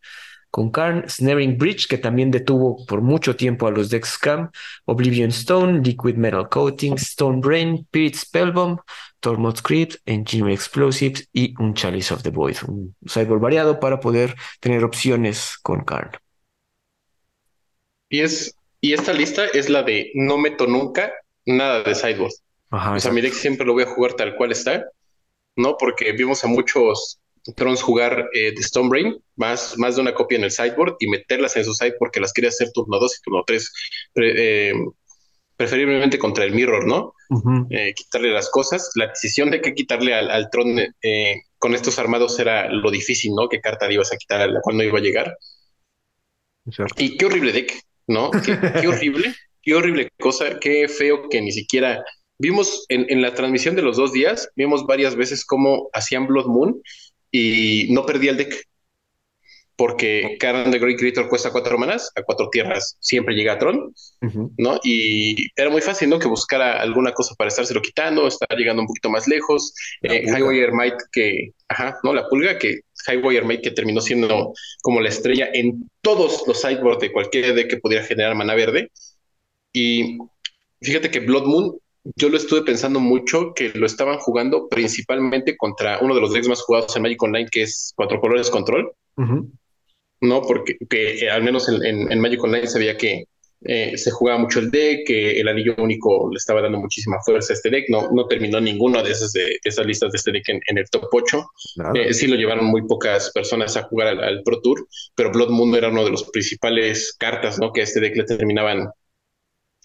con Karn, Snaring Bridge, que también detuvo por mucho tiempo a los decks Scam, Oblivion Stone, Liquid Metal Coating, Stone Brain, Spirit Spellbomb, Tormod Script, Engineering Explosives y un Chalice of the Void, un sideboard variado para poder tener opciones con Karn. Y es, y esta lista es la de no meto nunca nada de sideboard. Ajá, O sea, mi deck siempre lo voy a jugar tal cual está, ¿no? Porque vimos a muchos Trons jugar eh, de Stonebrain, más, más de una copia en el sideboard y meterlas en su side porque las quería hacer turno 2 y turno 3, preferiblemente contra el Mirror, ¿no? Eh, quitarle las cosas. La decisión de qué quitarle al, al Tron eh, con estos armados era lo difícil, ¿no? ¿Qué carta le ibas a quitar a la cual no iba a llegar? Exacto. Y qué horrible deck, ¿no? Qué, qué horrible, qué horrible cosa, qué feo que ni siquiera vimos en, en la transmisión de los dos días, vimos varias veces cómo hacían Blood Moon y no perdía el deck. Porque Karen the Great Creator cuesta cuatro manas, a cuatro tierras siempre llega a Tron, Ujú. ¿no? Y era muy fácil, ¿no? Que buscara alguna cosa para estárselo quitando, estar llegando un poquito más lejos. Eh. Highwire Might, que, ajá, ¿no? La pulga, que Highwire Might, que terminó siendo como la estrella en todos los sideboards de cualquier deck que pudiera generar mana verde. Y fíjate que Blood Moon, yo lo estuve pensando mucho que lo estaban jugando principalmente contra uno de los decks más jugados en Magic Online, que es Cuatro Colores Control. ¿no? Porque que, eh, al menos en, en, en, Magic Online se veía que eh, se jugaba mucho el deck, que el anillo único le estaba dando muchísima fuerza a este deck. No, no terminó ninguno de esas, de, de esas listas de este deck en, en el top 8. Eh, sí lo llevaron muy pocas personas a jugar al, al, Pro Tour, pero Blood Moon era uno de los principales cartas, ¿no? Que a este deck le terminaban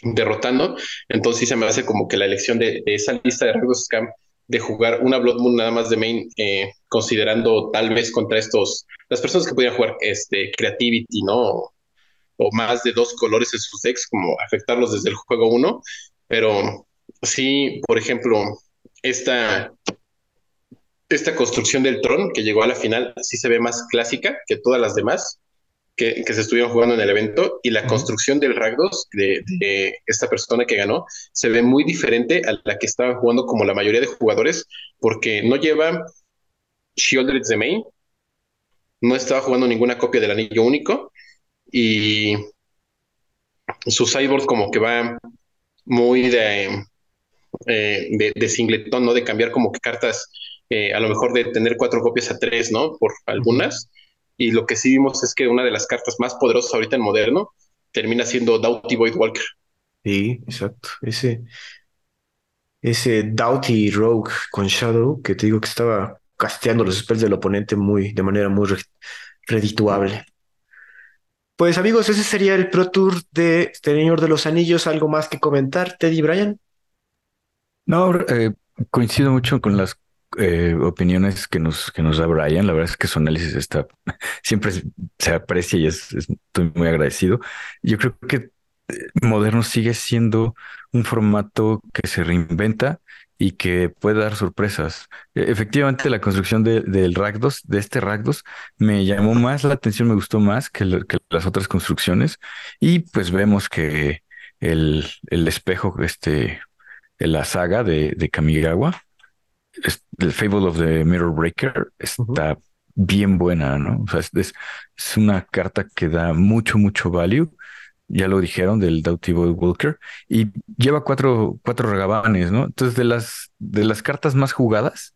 derrotando. Entonces se me hace como que la elección de, de esa lista de rasgos Scam de jugar una Blood Moon nada más de main, eh, considerando tal vez contra estos, las personas que podían jugar este Creativity, ¿no? O más de dos colores en sus decks, como afectarlos desde el juego 1. Pero sí, por ejemplo, esta, esta construcción del Tron que llegó a la final sí se ve más clásica que todas las demás. Que, se estuvieron jugando en el evento y la construcción del Ragdos de, de, esta persona que ganó se ve muy diferente a la que estaban jugando como la mayoría de jugadores porque no lleva Shieldred de main, no estaba jugando ninguna copia del anillo único y su sideboard como que va muy de, eh, de, de, singletón, ¿no? De cambiar como que cartas, eh, a lo mejor de tener cuatro copias a tres, ¿no? Por algunas. Y lo que sí vimos es que una de las cartas más poderosas ahorita en moderno termina siendo Doughty Void Walker. Sí, exacto. Ese, ese Doughty Rogue con Shadow, que te digo que estaba casteando los spells del oponente muy, de manera muy redituable. Pues amigos, ese sería el Pro Tour de Señor de los Anillos. ¿Algo más que comentar, Teddy Bryan? No, eh, coincido mucho con las eh, opiniones que nos, que nos da Brian. La verdad es que su análisis está siempre se aprecia y es, estoy muy agradecido. Yo creo que eh, Moderno sigue siendo un formato que se reinventa y que puede dar sorpresas. E, efectivamente, la construcción del Ragdos, de este Ragdos, me llamó más la atención, me gustó más que, las otras construcciones. Y pues vemos que el, el espejo, este, la saga de, de Kamigawa, el Fable of the Mirror Breaker, está bien buena, ¿no? O sea, es, es, una carta que da mucho, mucho value ya lo dijeron, del Doughty Boy Walker, y lleva cuatro, cuatro regabanes, ¿no? Entonces, de las, de las cartas más jugadas,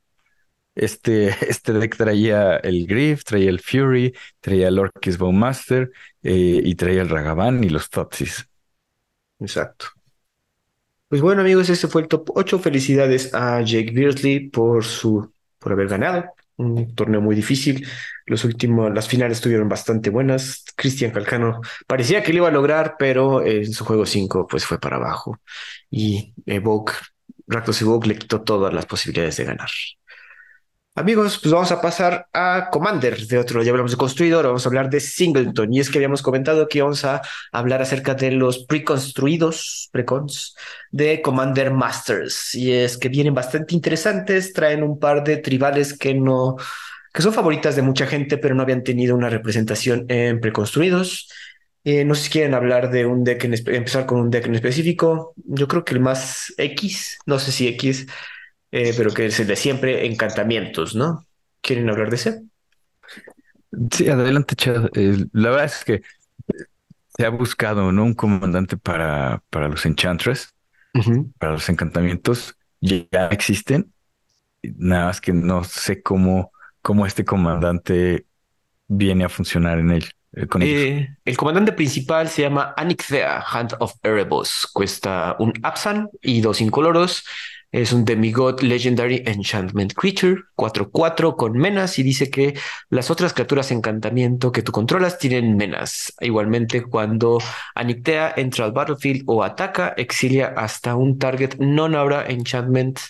este, este deck traía el Griff, traía el Fury, traía el Orkis Bowmaster eh, y traía el Ragavan y los Totsis. Exacto. Pues bueno, amigos, ese fue el top 8. Felicidades a Jake Beardsley por su por haber ganado un torneo muy difícil. Los últimos, las finales estuvieron bastante buenas. Cristian Calcano parecía que lo iba a lograr, pero en su juego 5 pues fue para abajo. Y Evoke, Rakdos Evoke le quitó todas las posibilidades de ganar. Amigos, pues vamos a pasar a Commander. De otro, ya hablamos de construidor, vamos a hablar de Singleton. Y es que habíamos comentado que vamos a hablar acerca de los preconstruidos, precons, de Commander Masters. Y es que vienen bastante interesantes, traen un par de tribales que no, que son favoritas de mucha gente, pero no habían tenido una representación en preconstruidos. Eh, no sé si quieren hablar de un deck, en empezar con un deck en específico. Yo creo que el más X, no sé si X eh, pero que es el de siempre, encantamientos, ¿no? ¿Quieren hablar de ese? Sí, adelante, Chad. Eh, la verdad es que se ha buscado, ¿no? Un comandante para, para los enchantress, para los encantamientos, ya existen. Nada más que no sé cómo, cómo este comandante viene a funcionar en él. Eh, el comandante principal se llama Anixthea, Hand of Erebos. Cuesta un Absan y dos incoloros. Es un demigod legendary enchantment creature, 4-4 con menas y dice que las otras criaturas encantamiento que tú controlas tienen menas. Igualmente, cuando Anictea entra al battlefield o ataca, exilia hasta un target non-aura enchantment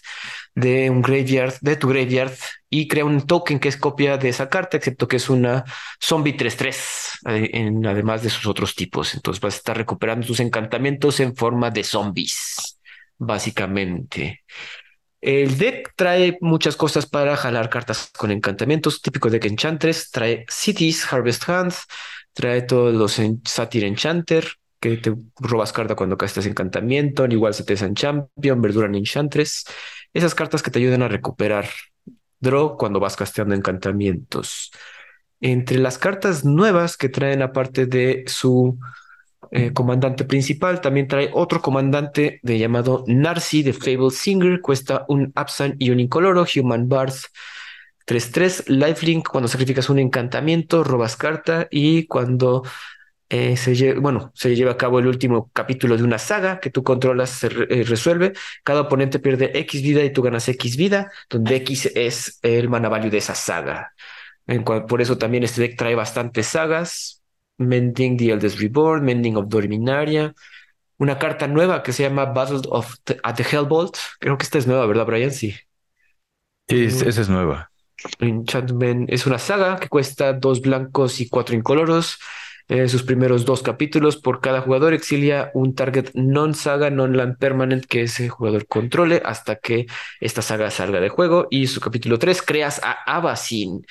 de un graveyard, de tu graveyard, y crea un token que es copia de esa carta, excepto que es una zombie 3-3, eh, además de sus otros tipos. Entonces vas a estar recuperando tus encantamientos en forma de zombies básicamente. El deck trae muchas cosas para jalar cartas con encantamientos, típico deck Enchantress, trae Cities, Harvest Hands, trae todos los Satyr Enchanter, que te robas carta cuando castas encantamiento, igual se te en Champion, Verdura en Enchantress, esas cartas que te ayudan a recuperar draw cuando vas casteando encantamientos. Entre las cartas nuevas que traen aparte de su eh, comandante principal. También trae otro comandante de llamado Narcy de Fable Singer. Cuesta un Absan y un incoloro. Human Barth 3-3. Lifelink. Cuando sacrificas un encantamiento, robas carta. Y cuando eh, se, bueno, se lleva a cabo el último capítulo de una saga que tú controlas, se eh, resuelve. Cada oponente pierde X vida y tú ganas X vida, donde X es el mana de esa saga. Por eso también este deck trae bastantes sagas, Mending the Eldest Reborn, Mending of Dominaria, una carta nueva que se llama Battle of at the Hellbolt. Creo que esta es nueva, ¿verdad, Brian? Sí. Sí, esa es nueva. Enchantment es una saga que cuesta dos blancos y cuatro incoloros. Eh, sus primeros dos capítulos por cada jugador exilia un target non-saga, non-land permanent que ese jugador controle hasta que esta saga salga de juego. Y su capítulo 3, creas a Abacin,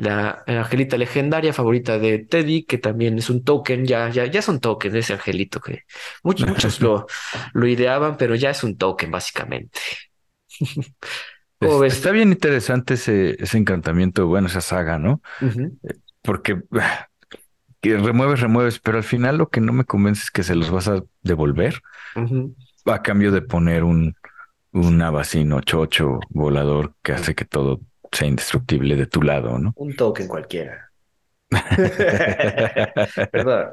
la angelita legendaria favorita de Teddy, que también es un token, ya, ya, ya es un token ese angelito que muchos, muchos lo, lo ideaban, pero ya es un token básicamente. Está bien interesante ese, ese encantamiento, bueno, esa saga, ¿no? Porque que remueves, remueves, pero al final lo que no me convence es que se los vas a devolver a cambio de poner un, un abacino chocho volador que hace que todo sea indestructible de tu lado, ¿no? Un token cualquiera. Perdón.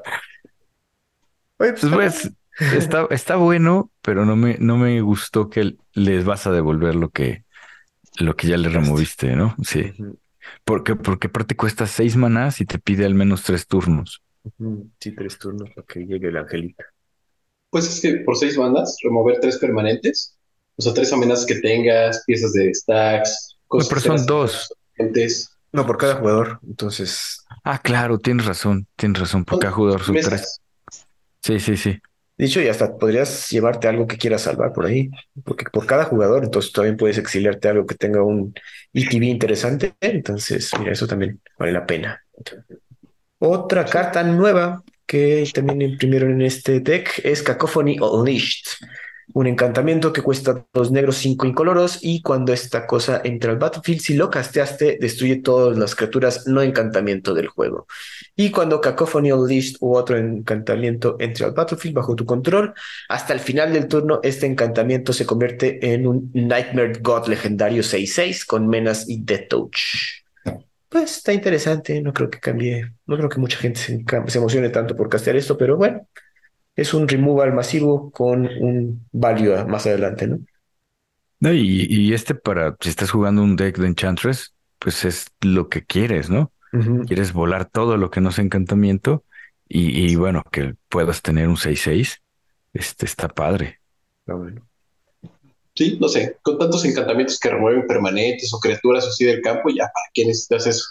Oye, pues, pues está, está bueno, pero no me, no me gustó que les vas a devolver lo que, lo que ya le removiste, ¿no? Sí. Porque, porque aparte cuesta seis manás y te pide al menos tres turnos. Sí, tres turnos para que llegue el angelita. Pues es que por seis manás, remover tres permanentes, o sea, tres amenazas que tengas, piezas de stacks, cosas. No, pero son dos. No, por cada jugador. Entonces. Ah, claro, tienes razón, tienes razón. Por cada jugador son tres. Sí, sí, sí. Dicho, y hasta podrías llevarte algo que quieras salvar por ahí, porque por cada jugador, entonces también puedes exiliarte algo que tenga un ETB interesante. Entonces, mira, eso también vale la pena. Otra carta nueva que también imprimieron en este deck es Cacophony Unleashed un encantamiento que cuesta dos negros, cinco incoloros, y cuando esta cosa entra al battlefield, si lo casteaste, destruye todas las criaturas no encantamiento del juego. Y cuando Cacophony Unleashed u otro encantamiento entre al battlefield bajo tu control, hasta el final del turno, este encantamiento se convierte en un Nightmare God legendario 6-6 con menas y Death Touch. Pues está interesante, no creo que cambie, no creo que mucha gente se, se emocione tanto por castear esto, pero bueno, es un removal masivo con un value más adelante, ¿no? No, y, este para, si estás jugando un deck de Enchantress, pues es lo que quieres, ¿no? Quieres volar todo lo que no es encantamiento y, bueno, que puedas tener un 6-6, este está padre. bueno. Sí, no sé, con tantos encantamientos que remueven permanentes o criaturas así del campo, ya, ¿para qué necesitas eso?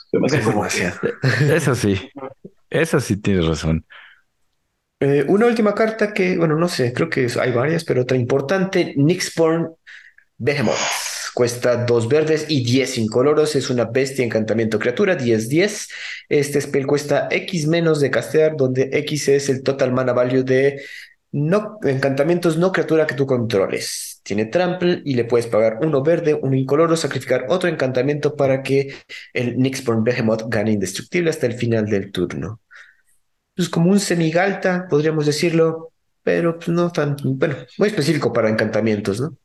Eso sí, eso sí tienes razón. Eh, una última carta que, bueno, no sé, creo que hay varias, pero otra importante, Nixborn Behemoth. Cuesta dos verdes y 10 incoloros. Es una bestia encantamiento criatura, 10-10. Este spell cuesta X menos de castear, donde X es el total mana value de no, encantamientos no criatura que tú controles. Tiene trample y le puedes pagar uno verde, uno incoloro, sacrificar otro encantamiento para que el Nixborn Behemoth gane indestructible hasta el final del turno pues como un semigalta, podríamos decirlo, pero pues, no tan, bueno, muy específico para encantamientos, ¿no?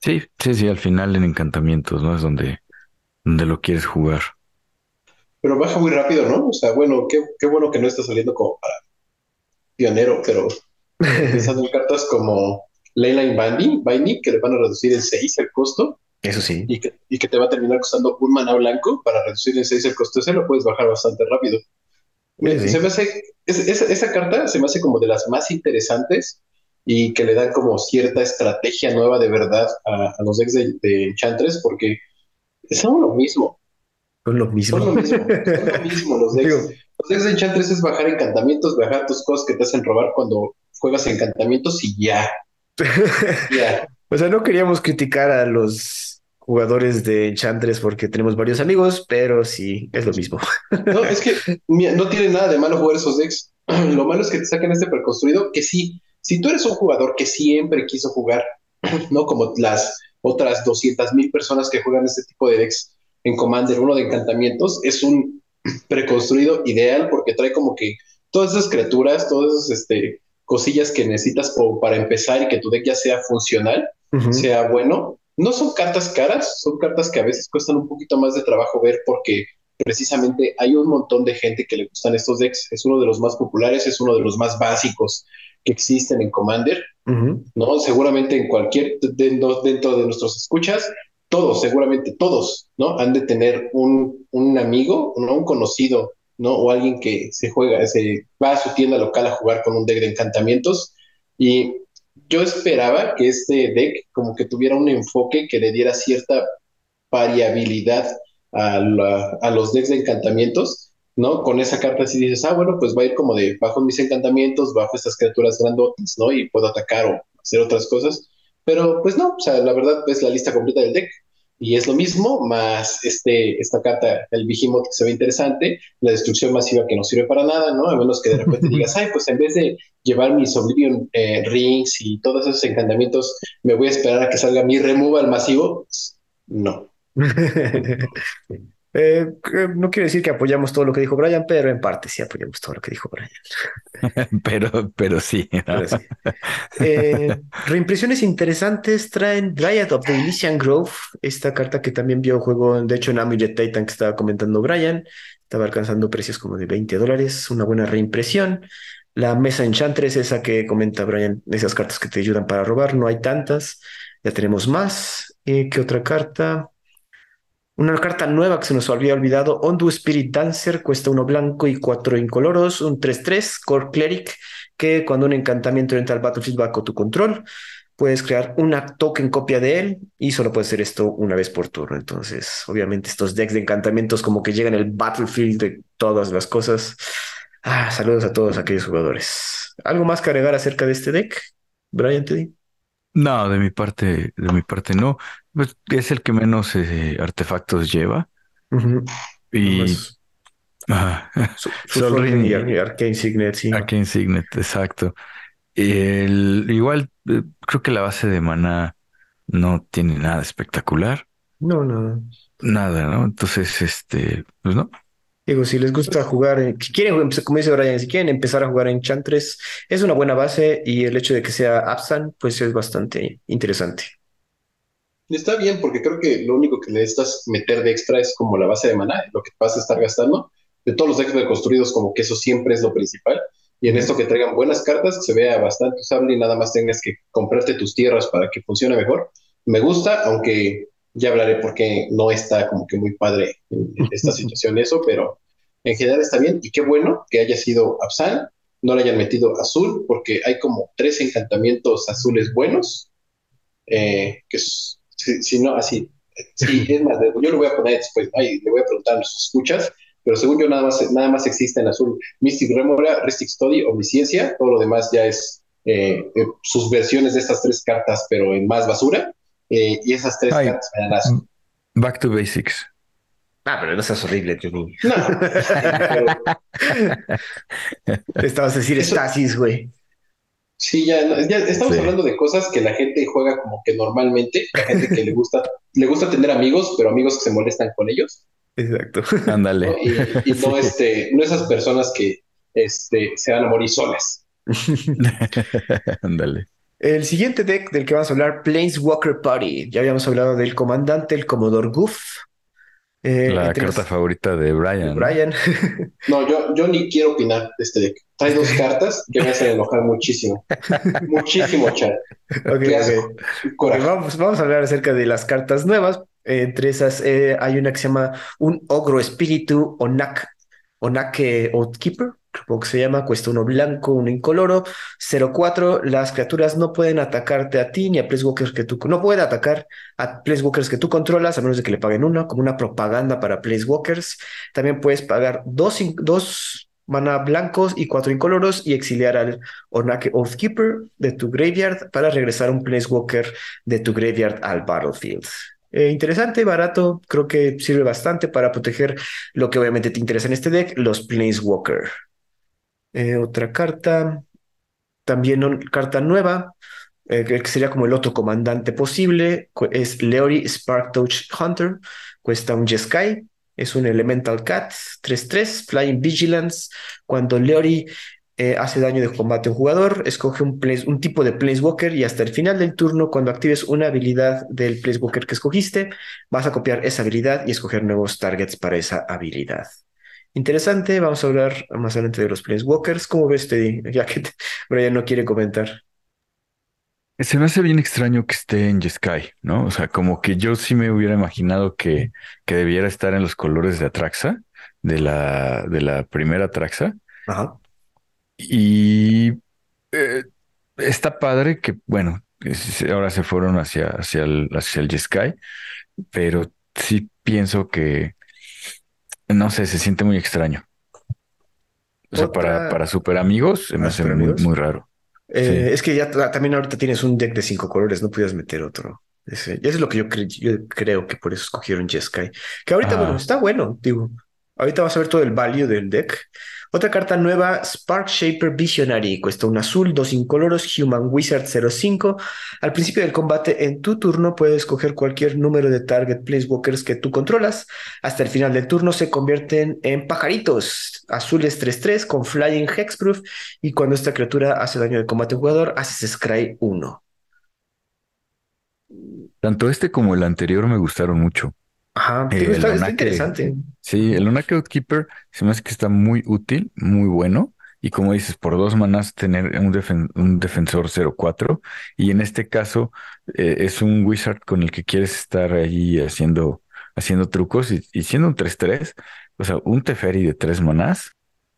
Sí, sí, sí, al final en encantamientos, ¿no? Es donde, donde lo quieres jugar. Pero baja muy rápido, ¿no? O sea, bueno, qué, qué bueno que no está saliendo como para pionero, pero pensando en cartas como Leyline Binding, Binding, que le van a reducir el 6 el costo. Eso sí. Y que, y que te va a terminar costando un mana blanco para reducir el 6 el costo. Ese lo puedes bajar bastante rápido. Se me hace, esa, carta se me hace como de las más interesantes y que le dan como cierta estrategia nueva de verdad a, los decks de, de Enchantress porque son lo mismo. Son lo mismo. Son lo mismo. son lo mismo los decks. los decks de Enchantress es bajar encantamientos, bajar tus cosas que te hacen robar cuando juegas encantamientos y ya. ya. O sea, no queríamos criticar a los jugadores de Enchantress porque tenemos varios amigos, pero sí, es lo mismo. No, es que no tiene nada de malo jugar esos decks. Lo malo es que te saquen este preconstruido, que sí, si tú eres un jugador que siempre quiso jugar, ¿no? Como las otras 200 mil personas que juegan este tipo de decks en Commander, uno de encantamientos, es un preconstruido ideal porque trae como que todas esas criaturas, todas esas este, cosillas que necesitas para empezar y que tu deck ya sea funcional, sea bueno, no son cartas caras, son cartas que a veces cuestan un poquito más de trabajo ver porque precisamente hay un montón de gente que le gustan estos decks. Es uno de los más populares, es uno de los más básicos que existen en Commander, ¿no? Seguramente en cualquier, dentro, dentro de nuestros escuchas, todos, seguramente todos, ¿no? Han de tener un, un amigo, ¿no? Un conocido, ¿no? O alguien que se juega, se va a su tienda local a jugar con un deck de encantamientos y yo esperaba que este deck como que tuviera un enfoque que le diera cierta variabilidad a, los decks de encantamientos, ¿no? Con esa carta si dices, ah, bueno, pues va a ir como de bajo mis encantamientos, bajo estas criaturas grandotas, ¿no? Y puedo atacar o hacer otras cosas. Pero pues no, o sea, la verdad es la lista completa del deck. Y es lo mismo, más este, esta carta, el Behemoth, que se ve interesante, la destrucción masiva que no sirve para nada, ¿no? A menos que de repente digas, ay, pues en vez de llevar mis Oblivion eh, Rings y todos esos encantamientos, me voy a esperar a que salga mi removal masivo. Pues, no. Eh, no quiero decir que apoyamos todo lo que dijo Brian, pero en parte sí apoyamos todo lo que dijo Brian. pero, pero sí. Eh, reimpresiones interesantes traen Dryad of the Elysian Grove, esta carta que también vio juego, de hecho, en Amulet Titan que estaba comentando Brian, estaba alcanzando precios como de 20 dólares, una buena reimpresión. La mesa Enchantress, esa que comenta Brian, esas cartas que te ayudan para robar, no hay tantas, ya tenemos más. Eh, ¿Qué otra carta? Una carta nueva que se nos había olvidado, Ondu Spirit Dancer, cuesta uno blanco y cuatro incoloros, un 3-3, Core Cleric, que cuando un encantamiento entra al battlefield bajo tu control, puedes crear una token copia de él y solo puede hacer esto una vez por turno. Entonces, obviamente estos decks de encantamientos como que llegan al battlefield de todas las cosas. Ah, saludos a todos aquellos jugadores. ¿Algo más que agregar acerca de este deck, Brian Teddy? No, de mi parte, de mi parte no. Pues es el que menos eh, artefactos lleva. Y y, Arcane Signet, sí. Arcane Signet, exacto. El, igual eh, creo que la base de mana no tiene nada espectacular. No, no. Nada, ¿no? Entonces, este, pues no, Digo, si les gusta jugar, si quieren, como dice Brian, si quieren empezar a jugar en Chantres, es una buena base y el hecho de que sea Absan, pues es bastante interesante. Está bien, porque creo que lo único que necesitas meter de extra es como la base de maná, lo que vas a estar gastando. De todos los decks reconstruidos, como que eso siempre es lo principal. Y en esto que traigan buenas cartas, que se vea bastante usable y nada más tengas que comprarte tus tierras para que funcione mejor. Me gusta, aunque ya hablaré porque no está como que muy padre en, esta situación eso, pero en general está bien y qué bueno que haya sido Absan, no le hayan metido azul, porque hay como tres encantamientos azules buenos, eh, que si, no, así, sí, es más, yo lo voy a poner después, ay, le voy a preguntar a los escuchas, pero según yo nada más, nada más existe en azul Mystic Remora, Restic Study, Omnisciencia, todo lo demás ya es eh, eh, sus versiones de estas tres cartas, pero en más basura. Eh, y esas tres cartas me dan asco. Back to basics. Ah, pero no seas horrible, tío. No. Estabas a decir estasis, güey. Sí, ya, ya estamos hablando de cosas que la gente juega como que normalmente, la gente que le gusta, le gusta tener amigos, pero amigos que se molestan con ellos. Exacto. Ándale. Y, no este, no esas personas que este, se van a morir solas. Ándale. El siguiente deck del que vamos a hablar, Planeswalker Party. Ya habíamos hablado del comandante, el Commodore Goof. Eh, la carta favorita de Brian. Brian. no, yo, yo ni quiero opinar de este deck. Trae dos cartas que me hacen enojar muchísimo. muchísimo, chat. vamos, vamos a hablar acerca de las cartas nuevas. entre esas eh, hay una que se llama un ogro espíritu Onak, Onake Outkeeper que se llama, cuesta uno blanco, uno incoloro, 04, las criaturas no pueden atacarte a ti ni a Placewalkers que tú, no pueden atacar a Placewalkers que tú controlas a menos de que le paguen uno, como una propaganda para Placewalkers. También puedes pagar dos, dos mana blancos y cuatro incoloros y exiliar al Ornake Oathkeeper de tu graveyard para regresar un Placewalker de tu graveyard al battlefield. Eh, interesante, barato, creo que sirve bastante para proteger lo que obviamente te interesa en este deck, los Planeswalker. Eh, otra carta, también carta nueva, eh, que sería como el otro comandante posible, es Leori Sparktouch Hunter, cuesta un Jeskai, es un Elemental Cat, 3-3, Flying Vigilance. Cuando Leori eh, hace daño de combate a un jugador, escoge un, un tipo de Planeswalker y hasta el final del turno, cuando actives una habilidad del Planeswalker que escogiste, vas a copiar esa habilidad y escoger nuevos targets para esa habilidad. Interesante, vamos a hablar más adelante de los Planeswalkers. ¿Cómo ves, Teddy? Ya que Brian no quiere comentar. Se me hace bien extraño que esté en Jeskai, ¿no? O sea, como que yo sí me hubiera imaginado que, que debiera estar en los colores de Atraxa, de la, de la primera Atraxa. Ajá. Y eh, está padre que, bueno, ahora se fueron hacia, hacia el, hacia el Jeskai, pero sí pienso que, no sé, se siente muy extraño. O sea, para, para super amigos se me hace muy, muy raro. Eh, es que ya también ahorita tienes un deck de cinco colores, no podías meter otro. Ese, eso es lo que yo, yo creo que por eso escogieron Jeskai. Que ahorita, bueno, está bueno, digo. Ahorita vas a ver todo el value del deck. Otra carta nueva, Spark Shaper Visionary. Cuesta un azul, dos incoloros, Human Wizard 05. Al principio del combate, en tu turno, puedes escoger cualquier número de target placewalkers que tú controlas. Hasta el final del turno se convierten en pajaritos. Azules 3-3 con Flying Hexproof. Y cuando esta criatura hace daño de combate jugador, haces Scry 1. Tanto este como el anterior me gustaron mucho. Ajá, eh, está, interesante. Sí, el Knockout Keeper se me hace que está muy útil, muy bueno. Y como dices, por dos manas tener un, un defensor 0-4. Y en este caso eh, es un wizard con el que quieres estar ahí haciendo, haciendo trucos y, siendo un 3-3. O sea, un Teferi de tres manas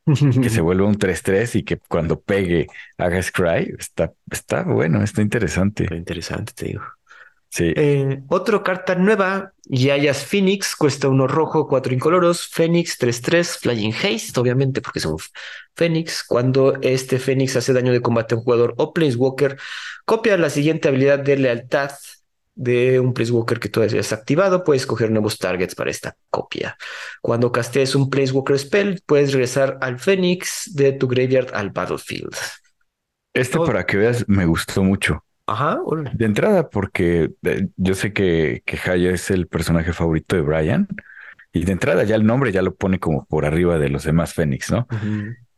que se vuelva un 3-3 y que cuando pegue haga Scry. Está, está bueno, está interesante. Está interesante, te digo. Sí. Eh, otro carta nueva, Yayas Phoenix, cuesta uno rojo, cuatro incoloros, Phoenix 3-3, Flying Haste, obviamente porque son Phoenix. Cuando este Phoenix hace daño de combate a un jugador o Planeswalker, copia la siguiente habilidad de lealtad de un Planeswalker que todavía has activado, puedes escoger nuevos targets para esta copia. Cuando castees un Planeswalker Spell, puedes regresar al Phoenix de tu graveyard al battlefield. Este, para que veas, me gustó mucho. Ajá. De entrada, porque eh, yo sé que, que Haya es el personaje favorito de Brian. Y de entrada ya el nombre ya lo pone como por arriba de los demás Fénix, ¿no?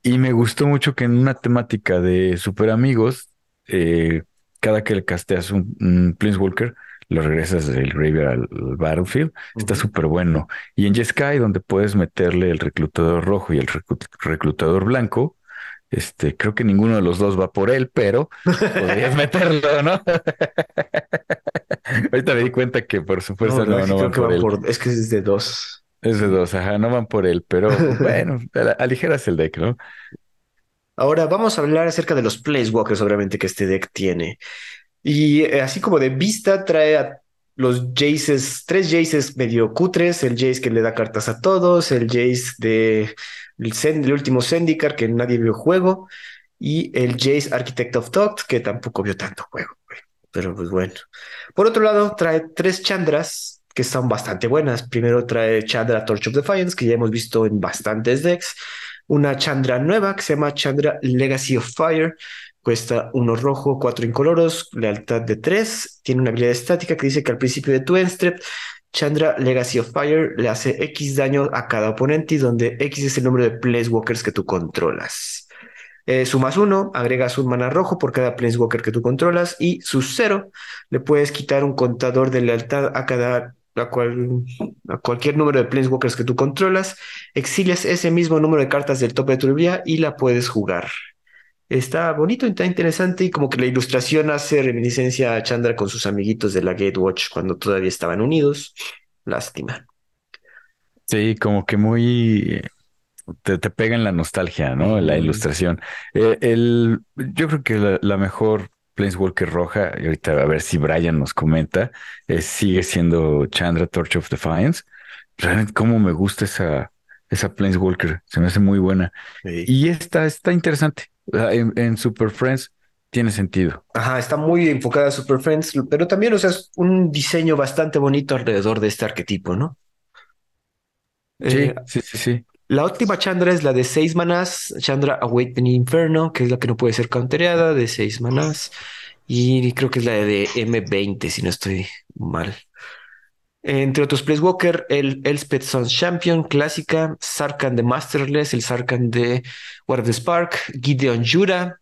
Y me gustó mucho que en una temática de super amigos, eh, cada que le casteas un, un Planeswalker, lo regresas del graveyard al, battlefield, está súper bueno. Y en Jeskai, donde puedes meterle el reclutador rojo y el reclutador blanco, este, creo que ninguno de los dos va por él, pero podrías meterlo, ¿no? Ahorita me di cuenta que por supuesto no, no, van por él. es que es de dos. Es de dos, ajá, no van por él, pero bueno, aligeras el deck, ¿no? Ahora vamos a hablar acerca de los placewalkers, obviamente, que este deck tiene. Y eh, así como de vista, trae a los Jaces, tres Jaces medio cutres, el Jace que le da cartas a todos, el Jace de el, último Zendikar que nadie vio juego, y el Jace Architect of Thought que tampoco vio tanto juego, pero pues bueno. Por otro lado, trae tres Chandras que están bastante buenas. Primero trae Chandra Torch of Defiance, que ya hemos visto en bastantes decks. Una Chandra nueva que se llama Chandra Legacy of Fire. Cuesta uno rojo, cuatro incoloros, lealtad de tres. Tiene una habilidad estática que dice que al principio de tu Enstrep Chandra Legacy of Fire le hace X daño a cada oponente y donde X es el número de Planeswalkers que tú controlas. Eh, sumas uno, agregas un mana rojo por cada Planeswalker que tú controlas y su cero le puedes quitar un contador de lealtad a cada a, cual, a cualquier número de Planeswalkers que tú controlas, exilias ese mismo número de cartas del tope de tu librería y la puedes jugar. Está bonito, está interesante y como que la ilustración hace reminiscencia a Chandra con sus amiguitos de la Gatewatch cuando todavía estaban unidos. Lástima. Sí, como que muy te, pega en la nostalgia, ¿no? La ilustración. Eh, el, yo creo que la, mejor Planeswalker roja, y ahorita a ver si Brian nos comenta, sigue siendo Chandra Torch of Defiance. Realmente, cómo me gusta esa, esa Planeswalker, se me hace muy buena. Y esta está interesante en, Super Friends tiene sentido. Ajá, está muy enfocada a Super Friends, pero también, o sea, es un diseño bastante bonito alrededor de este arquetipo, ¿no? Sí, eh, sí, sí, sí. La última Chandra es la de seis manás, Chandra Awakening Inferno, que es la que no puede ser countereada, de seis manás. Y creo que es la de M20, si no estoy mal. Entre otros Walker, el Elspeth Sons Champion, clásica, Sarkhan de Masterless, el Sarkhan de War of the Spark, Gideon Jura,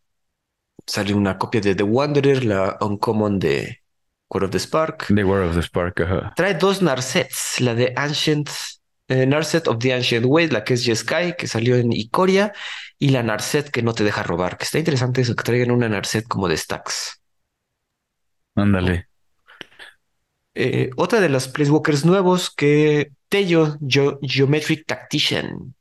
sale una copia de The Wanderer, la Uncommon de War of the Spark. The War of the Spark, ajá. Trae dos Narsets, la de Ancient, eh, Narset of the Ancient Ways, la que es Jeskai, que salió en Ikoria, y la Narset que no te deja robar, que está interesante eso, que traigan una Narset como de stacks. Ándale. Eh, otra de las Placewalkers nuevos que Tello Geometric Tactician,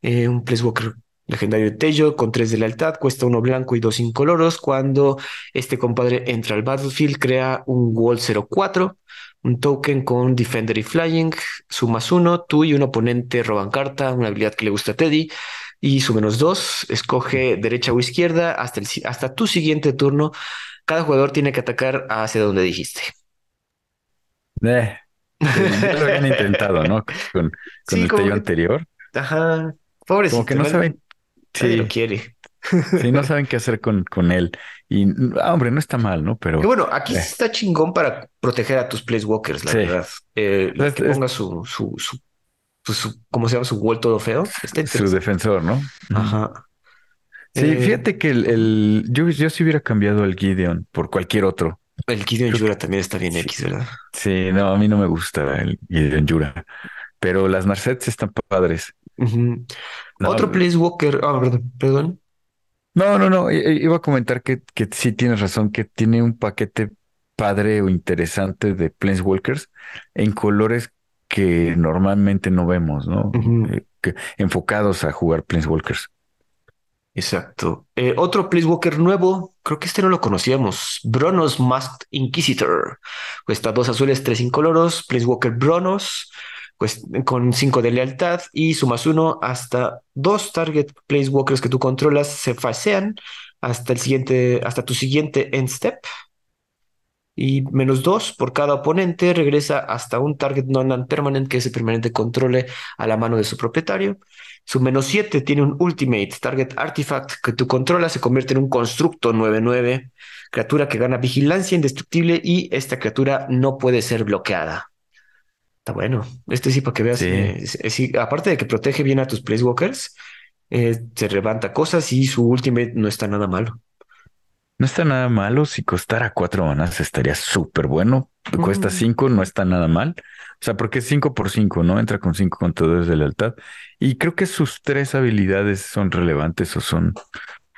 eh, un Placewalker legendario de Tello con tres de lealtad, cuesta uno blanco y dos incoloros. Cuando este compadre entra al battlefield, crea un Wall 04 un token con Defender y Flying, sumas uno, tú y un oponente roban carta, una habilidad que le gusta a Teddy, y su menos dos, escoge derecha o izquierda hasta, hasta tu siguiente turno. Cada jugador tiene que atacar hacia donde dijiste. Eh, lo habían intentado, ¿no? Con, el tallo anterior. Ajá. Pobrecito. Como que no saben. Sí. lo quiere. Sí, no saben qué hacer con, con él. Y, ah, hombre, no está mal, ¿no? Pero. bueno, aquí eh. está chingón para proteger a tus placewalkers, la verdad. Eh, que ponga su, su, su, pues, su, ¿cómo se llama? Su vuelto feo. su defensor, ¿no? Ajá. Sí, eh, fíjate que el, el, yo, yo sí hubiera cambiado el Gideon por cualquier otro. El Gideon Yura también está bien X, ¿verdad? Sí, no, a mí no me gusta el Gideon Yura. Pero las Narcets están padres. Otro Placewalker. Ah, perdón, perdón. No, no, no. Iba a comentar que, que sí tienes razón, que tiene un paquete padre o interesante de Planeswalkers en colores que normalmente no vemos, ¿no? Eh, que, enfocados a jugar Planeswalkers. Exacto. Eh, otro Planeswalker nuevo, creo que este no lo conocíamos. Bronos Masked Inquisitor. Cuesta dos azules, tres incoloros. Planeswalker Bronos pues con 5 de lealtad y sumas uno hasta dos target placewalkers que tú controlas se fasean hasta el siguiente, hasta tu siguiente end step. Y menos dos por cada oponente regresa hasta un target non permanent que ese permanente controle a la mano de su propietario. Su menos 7 tiene un ultimate target artifact que tú controlas, se convierte en un constructo 9-9, criatura que gana vigilancia indestructible y esta criatura no puede ser bloqueada. Está bueno. Este sí, para que veas. Sí. aparte de que protege bien a tus Placewalkers, eh, se levanta cosas y su ultimate no está nada malo. No está nada malo. Si costara cuatro manas estaría súper bueno. Cuesta cinco, no está nada mal. O sea, porque es cinco por cinco, ¿no? Entra con cinco contadores de lealtad. Y creo que sus tres habilidades son relevantes o son,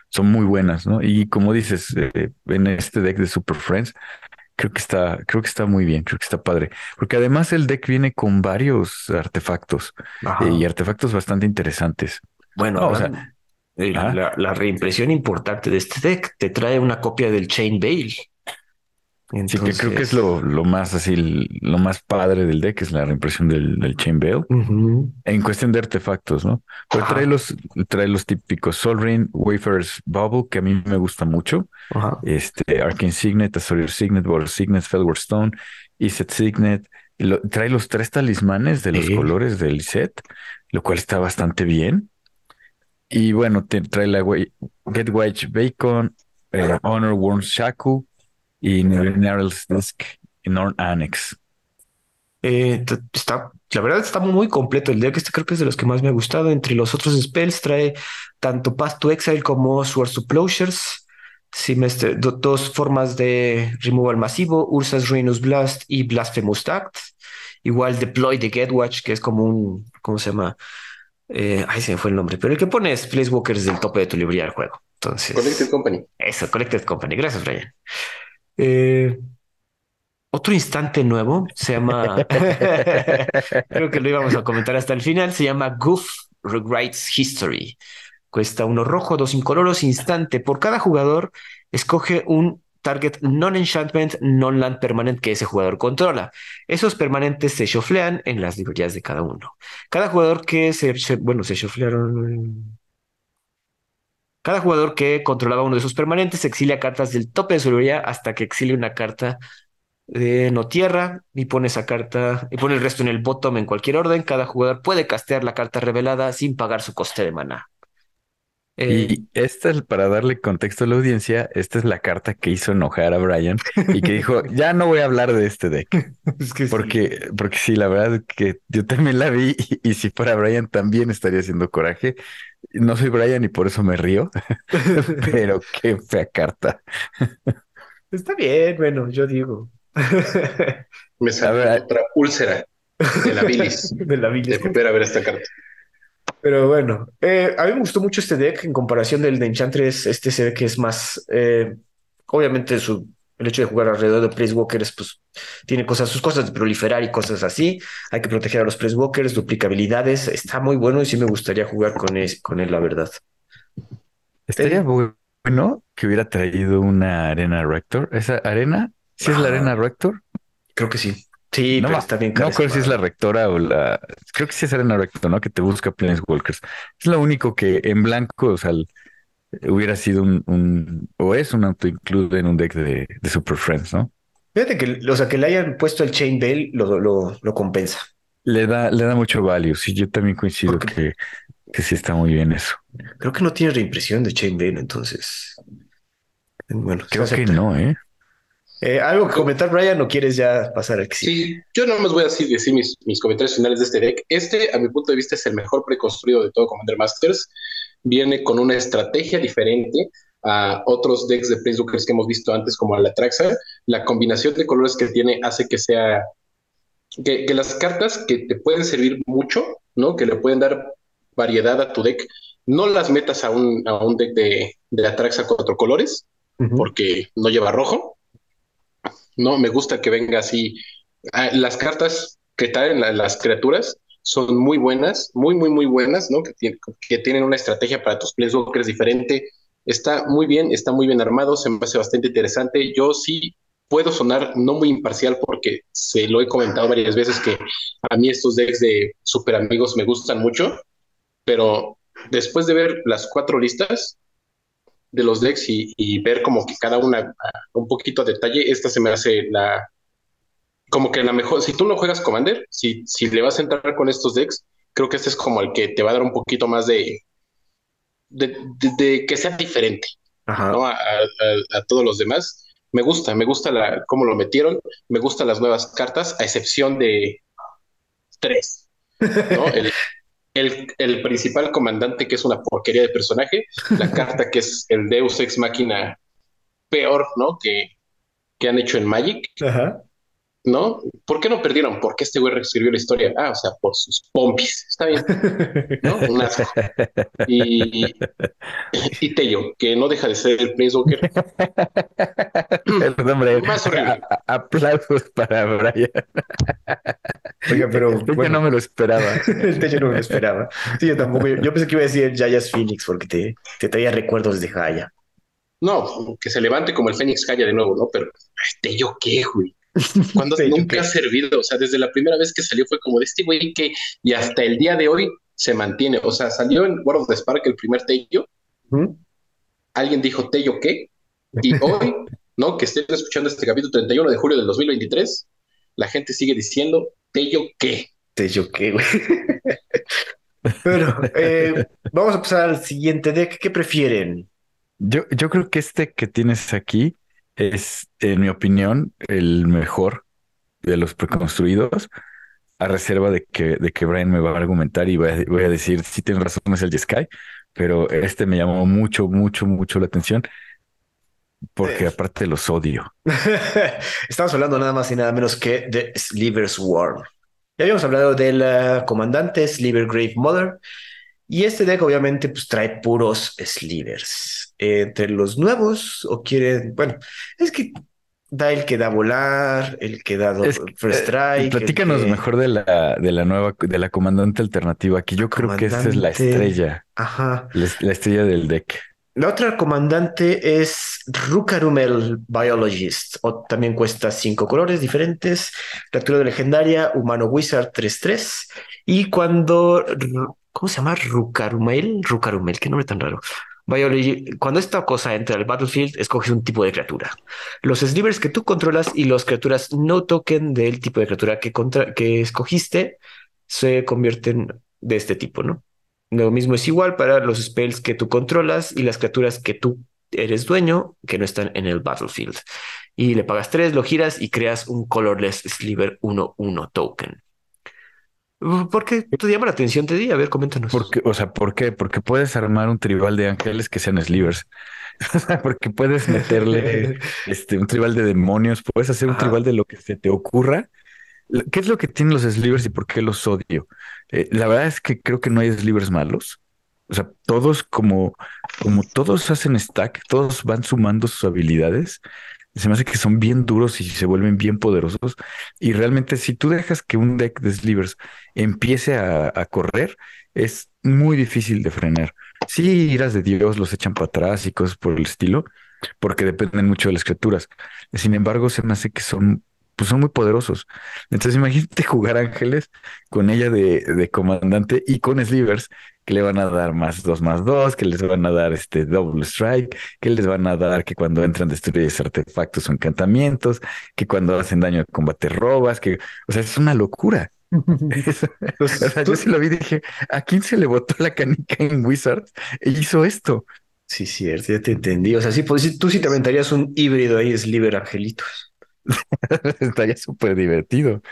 son muy buenas, ¿no? Y como dices, eh, en este deck de Super Friends, creo que está, creo que está muy bien, creo que está padre. Porque además el deck viene con varios artefactos eh, y artefactos bastante interesantes. Bueno, o sea, la, reimpresión importante de este deck te trae una copia del Chain Veil. Sí, que creo que es lo, lo más así, lo más padre del deck es la reimpresión del, del Chain Veil. En cuestión de artefactos, ¿no? Pues trae los, trae los típicos Sol Ring, Wafers Bubble, que a mí me gusta mucho. Este, Arcane Signet, Azorius Signet, Border Signet, Felward Stone, Iset Signet. trae los tres talismanes de los colores del set, lo cual está bastante bien. Y bueno, trae la Get White Bacon, eh, Honor Worms Shaku, y Narrow's Disc en Annex. Eh, está, la verdad está muy completo el deck. Este creo que es de los que más me ha gustado. Entre los otros spells trae tanto Path to Exile como Swords to Plowshares. dos formas de removal masivo, Ursa's Ruinous Blast y Blasphemous Act. Igual Deploy the Getwatch, que es como un, ¿cómo se llama? Eh, ay, se me fue el nombre, pero el que pones Placewalkers del tope de tu librería del juego. Entonces, Collected Company. Eso, Collected Company. Gracias, Brian. Eh, otro instante nuevo se llama, creo que lo íbamos a comentar hasta el final, se llama Goof Rewrites History. Cuesta uno rojo, dos incoloros, instante. Por cada jugador, escoge un target non-enchantment, non-land permanent que ese jugador controla. Esos permanentes se shoflean en las librerías de cada uno. Cada jugador que se, bueno, se shoflearon cada jugador que controlaba uno de esos permanentes exilia cartas del tope de su librería hasta que exilie una carta de no tierra y pone esa carta y pone el resto en el bottom en cualquier orden. Cada jugador puede castear la carta revelada sin pagar su coste de mana. y eh, esta es para darle contexto a la audiencia, esta es la carta que hizo enojar a Brian y que dijo, ya no voy a hablar de este deck. porque, sí. porque sí, la verdad que yo también la vi y, y si fuera Brian también estaría haciendo coraje. No soy Brian y por eso me río, pero qué fea carta. Está bien, bueno, yo digo. me sale otra úlcera de la bilis. de la bilis. De ver esta carta. Pero bueno, eh, a mí me gustó mucho este deck en comparación del de Enchantress. Este se ve que es más, eh, obviamente su el hecho de jugar alrededor de Placewalkers, pues tiene cosas, sus cosas de proliferar y cosas así. Hay que proteger a los Placewalkers, duplicabilidades. Está muy bueno y sí me gustaría jugar con, él, con él, la verdad. Estaría bueno que hubiera traído una arena Rector. ¿Esa arena? ¿Sí es la arena Rector? Creo que sí. Sí, no, pero está bien no acuerdo si es la rectora o la. Creo que sí es Arena Rector, ¿no? Que te busca Planeswalkers. Es lo único que en blanco, o sea, hubiera sido un, un- o es un auto-include en un deck de, de Super Friends, ¿no? Fíjate que, o sea, que le hayan puesto el Chain Veil lo, lo, lo compensa. Le da, le da mucho value. Sí, yo también coincido Porque- que, que sí está muy bien eso. Creo que no tiene reimpresión de Chain Veil, entonces. Bueno, Creo que no, ¿eh? Eh, ¿Algo que comentar, Brian, o quieres ya pasar al que sigue? Sí, yo nada más voy a así decir mis, mis comentarios finales de este deck. Este, a mi punto de vista, es el mejor preconstruido de todo Commander Masters. Viene con una estrategia diferente a otros decks de Planeswalkers que hemos visto antes, como la Traxa. La combinación de colores que tiene hace que sea. Que, que las cartas que te pueden servir mucho, ¿no? Que le pueden dar variedad a tu deck, no las metas a un, a un deck de, de Atraxa cuatro colores, Ujú. porque no lleva rojo. No, me gusta que venga así. Ah, Las cartas que traen la- las criaturas son muy buenas, muy, muy, muy buenas, ¿no? Que tienen una estrategia para tus Planeswalkers diferente. Está muy bien, está muy bien armado, se me hace bastante interesante. Yo sí puedo sonar no muy imparcial porque se lo he comentado varias veces que a mí estos decks de super amigos me gustan mucho, pero después de ver las cuatro listas, de los decks y, y ver como que cada una un poquito a detalle, esta se me hace la como que la mejor, si tú no juegas Commander, si, si le vas a entrar con estos decks, creo que este es como el que te va a dar un poquito más de de, de- de que sea diferente, Ajá. ¿no? A, a- a todos los demás. Me gusta, me gusta la, cómo lo metieron, me gustan las nuevas cartas, a excepción de tres, ¿no? El, el, el principal comandante, que es una porquería de personaje, la carta que es el Deus Ex Máquina peor, ¿no? Que, que han hecho en Magic, Ajá. ¿No? ¿Por qué no perdieron? Porque este güey reescribió la historia. Ah, o sea, por sus pompis. Está bien, ¿no? Un asco. Y, y Tello, que no deja de ser el Planeswalker Perdón, Brian. Más horrible. A- aplausos para Brian. Oiga, pero Yo bueno, no me lo esperaba. el techo no me lo esperaba. Sí, yo tampoco. Yo pensé que iba a decir el Jayas Phoenix porque te, te traía recuerdos de Jaya. No, que se levante como el Fénix Calla de nuevo, ¿no? Pero, Tello, ¿qué, güey? Cuando nunca ha servido, o sea, desde la primera vez que salió fue como de este güey que, y hasta el día de hoy se mantiene, o sea, salió en World of the Spark el primer Tello, ¿Mm? alguien dijo Tello, ¿qué? Y hoy, ¿no? Que estén escuchando este capítulo 31 de julio del 2023, la gente sigue diciendo Tello, ¿qué? Tello, ¿qué, güey? Bueno, eh, vamos a pasar al siguiente deck. ¿Qué prefieren? Yo, yo creo que este que tienes aquí es, en mi opinión, el mejor de los preconstruidos, a reserva de que, de que Brian me va a argumentar y voy a, voy a decir si tienes razón, es el Sky, pero este me llamó mucho, mucho, mucho la atención porque aparte los odio. Estamos hablando nada más y nada menos que de Sliver's Worm. Ya habíamos hablado del eh, comandante Sliver Grave Mother. Y este deck obviamente pues trae puros Slivers. Eh, entre los nuevos, o quieren, bueno, es que da el que da volar, el que da Es- first Eh, strike. el platícanos que- mejor de la, de la nueva, de la comandante alternativa, que yo creo que esta es la estrella, Ajá. la, la estrella del deck. La otra comandante es Rukarumel Biologist, o también cuesta cinco colores diferentes, criatura legendaria, humano wizard 3-3, y cuando, ¿cómo se llama? Rukarumel, Rukarumel, qué nombre tan raro. Biology, cuando esta cosa entra al battlefield, escoges un tipo de criatura. Los slivers que tú controlas y las criaturas no token del tipo de criatura que, contra- que escogiste se convierten de este tipo, ¿no? Lo mismo es igual para los spells que tú controlas y las criaturas que tú eres dueño que no están en el battlefield. Y le pagas tres, lo giras y creas un colorless sliver 1-1 token. ¿Por qué te llama la atención, Teddy? A ver, coméntanos. Porque, o sea, ¿por qué? Porque puedes armar un tribal de ángeles que sean slivers. O sea, porque puedes meterle este, un tribal de demonios, puedes hacer un Ajá. tribal de lo que se te ocurra. ¿Qué es lo que tienen los slivers y por qué los odio? Eh, la verdad es que creo que no hay slivers malos. O sea, todos como, como todos hacen stack, todos van sumando sus habilidades. Se me hace que son bien duros y se vuelven bien poderosos. Y realmente, si tú dejas que un deck de slivers empiece a, correr, es muy difícil de frenar. Sí, iras de Dios los echan para atrás y cosas por el estilo, porque dependen mucho de las criaturas. Sin embargo, se me hace que son pues son muy poderosos. Entonces imagínate jugar ángeles con ella de, de comandante y con slivers que le van a dar más dos más dos, que les van a dar este double strike, que les van a dar que cuando entran destruyes artefactos o encantamientos, que cuando hacen daño de combate robas, que, o sea, es una locura. o sea, yo sí lo vi y dije, ¿a quién se le botó la canica en Wizards e hizo esto? Sí, cierto, ya te entendí. O sea, sí, pues, tú sí te aventarías un híbrido ahí, Sliver Angelitos. Estaría súper divertido.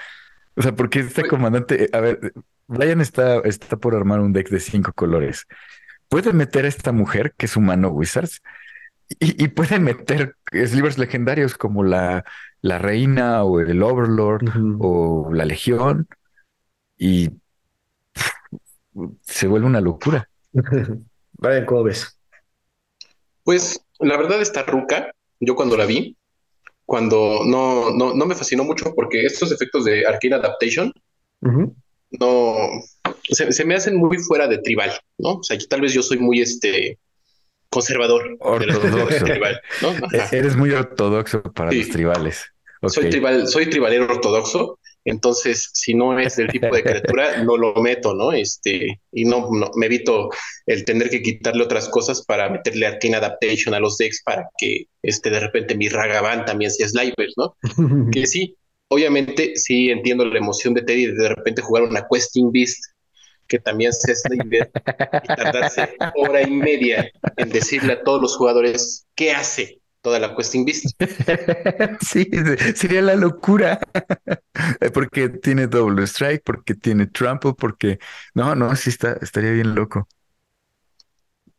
O sea, porque este comandante, a ver, Brian está, está por armar un deck de cinco colores. Puede meter a esta mujer, que es humano Wizards, y, puede meter slivers legendarios como la, la reina o el Overlord o la legión, y se vuelve una locura. Brian, ¿cómo ves? Pues la verdad, esta ruca, yo cuando la vi, cuando no, no, no me fascinó mucho porque estos efectos de Arcane Adaptation no se, me hacen muy fuera de tribal, ¿no? O sea, tal vez yo soy muy este conservador. Ortodoxo. E-, eres muy ortodoxo para los tribales. Soy tribal, soy tribalero ortodoxo, entonces si no es del tipo de criatura, no lo meto, ¿no? Este, y no, me evito el tener que quitarle otras cosas para meterle Arcane Adaptation a los decks para que este de repente mi Ragavan también sea Sliver, ¿no? que sí, obviamente sí entiendo la emoción de Teddy de de repente jugar una Questing Beast que también sea Sliver y tardarse hora y media en decirle a todos los jugadores qué hace toda la Questing Beast. sí, sería la locura. porque tiene Double Strike, porque tiene Trample, porque no, no, sí está, estaría bien loco.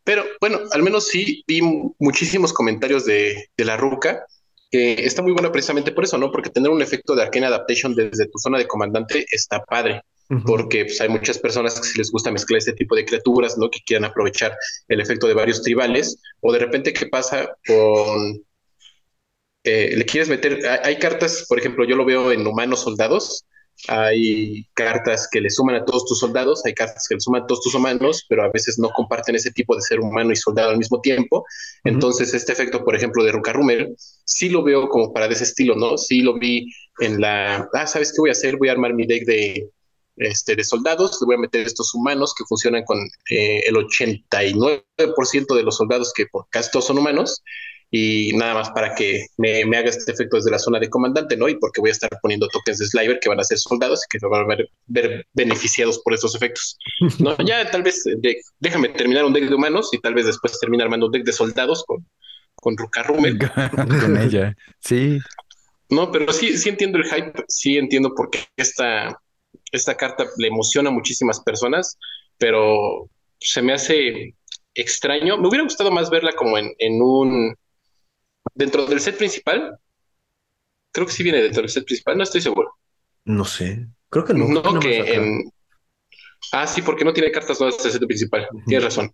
Pero bueno, al menos sí vi muchísimos comentarios de, de la Ruca que está muy buena precisamente por eso, ¿no? Porque tener un efecto de Arcane Adaptation desde tu zona de comandante está padre. Porque pues, hay muchas personas que les gusta mezclar este tipo de criaturas, ¿no? Que quieran aprovechar el efecto de varios tribales. O de repente, ¿qué pasa con eh, le quieres meter, hay, cartas, por ejemplo, yo lo veo en humanos soldados, hay cartas que le suman a todos tus soldados, hay cartas que le suman a todos tus humanos, pero a veces no comparten ese tipo de ser humano y soldado al mismo tiempo. Entonces, este efecto, por ejemplo, de Ruka Rumel, sí lo veo como para de ese estilo, ¿no? Sí lo vi en la, ah, ¿sabes qué voy a hacer? Voy a armar mi deck de, este, de soldados, le voy a meter estos humanos que funcionan con eh, el 89% de los soldados que por casi todos son humanos, y nada más para que me, haga este efecto desde la zona de comandante, ¿no? Y porque voy a estar poniendo tokens de Sliver que van a ser soldados y que se van a ver, beneficiados por esos efectos. No, ya tal vez déjame terminar un deck de humanos y tal vez después termine armando un deck de soldados con, con Ruka con ella, sí. No, pero sí, sí entiendo el hype, sí entiendo por qué esta, esta carta le emociona a muchísimas personas, pero se me hace extraño. Me hubiera gustado más verla como en, en un dentro del set principal. Creo que sí viene dentro del set principal, no estoy seguro. No sé, creo que no. No, que, en. Ah, sí, porque no tiene cartas nuevas del set principal. Tienes razón.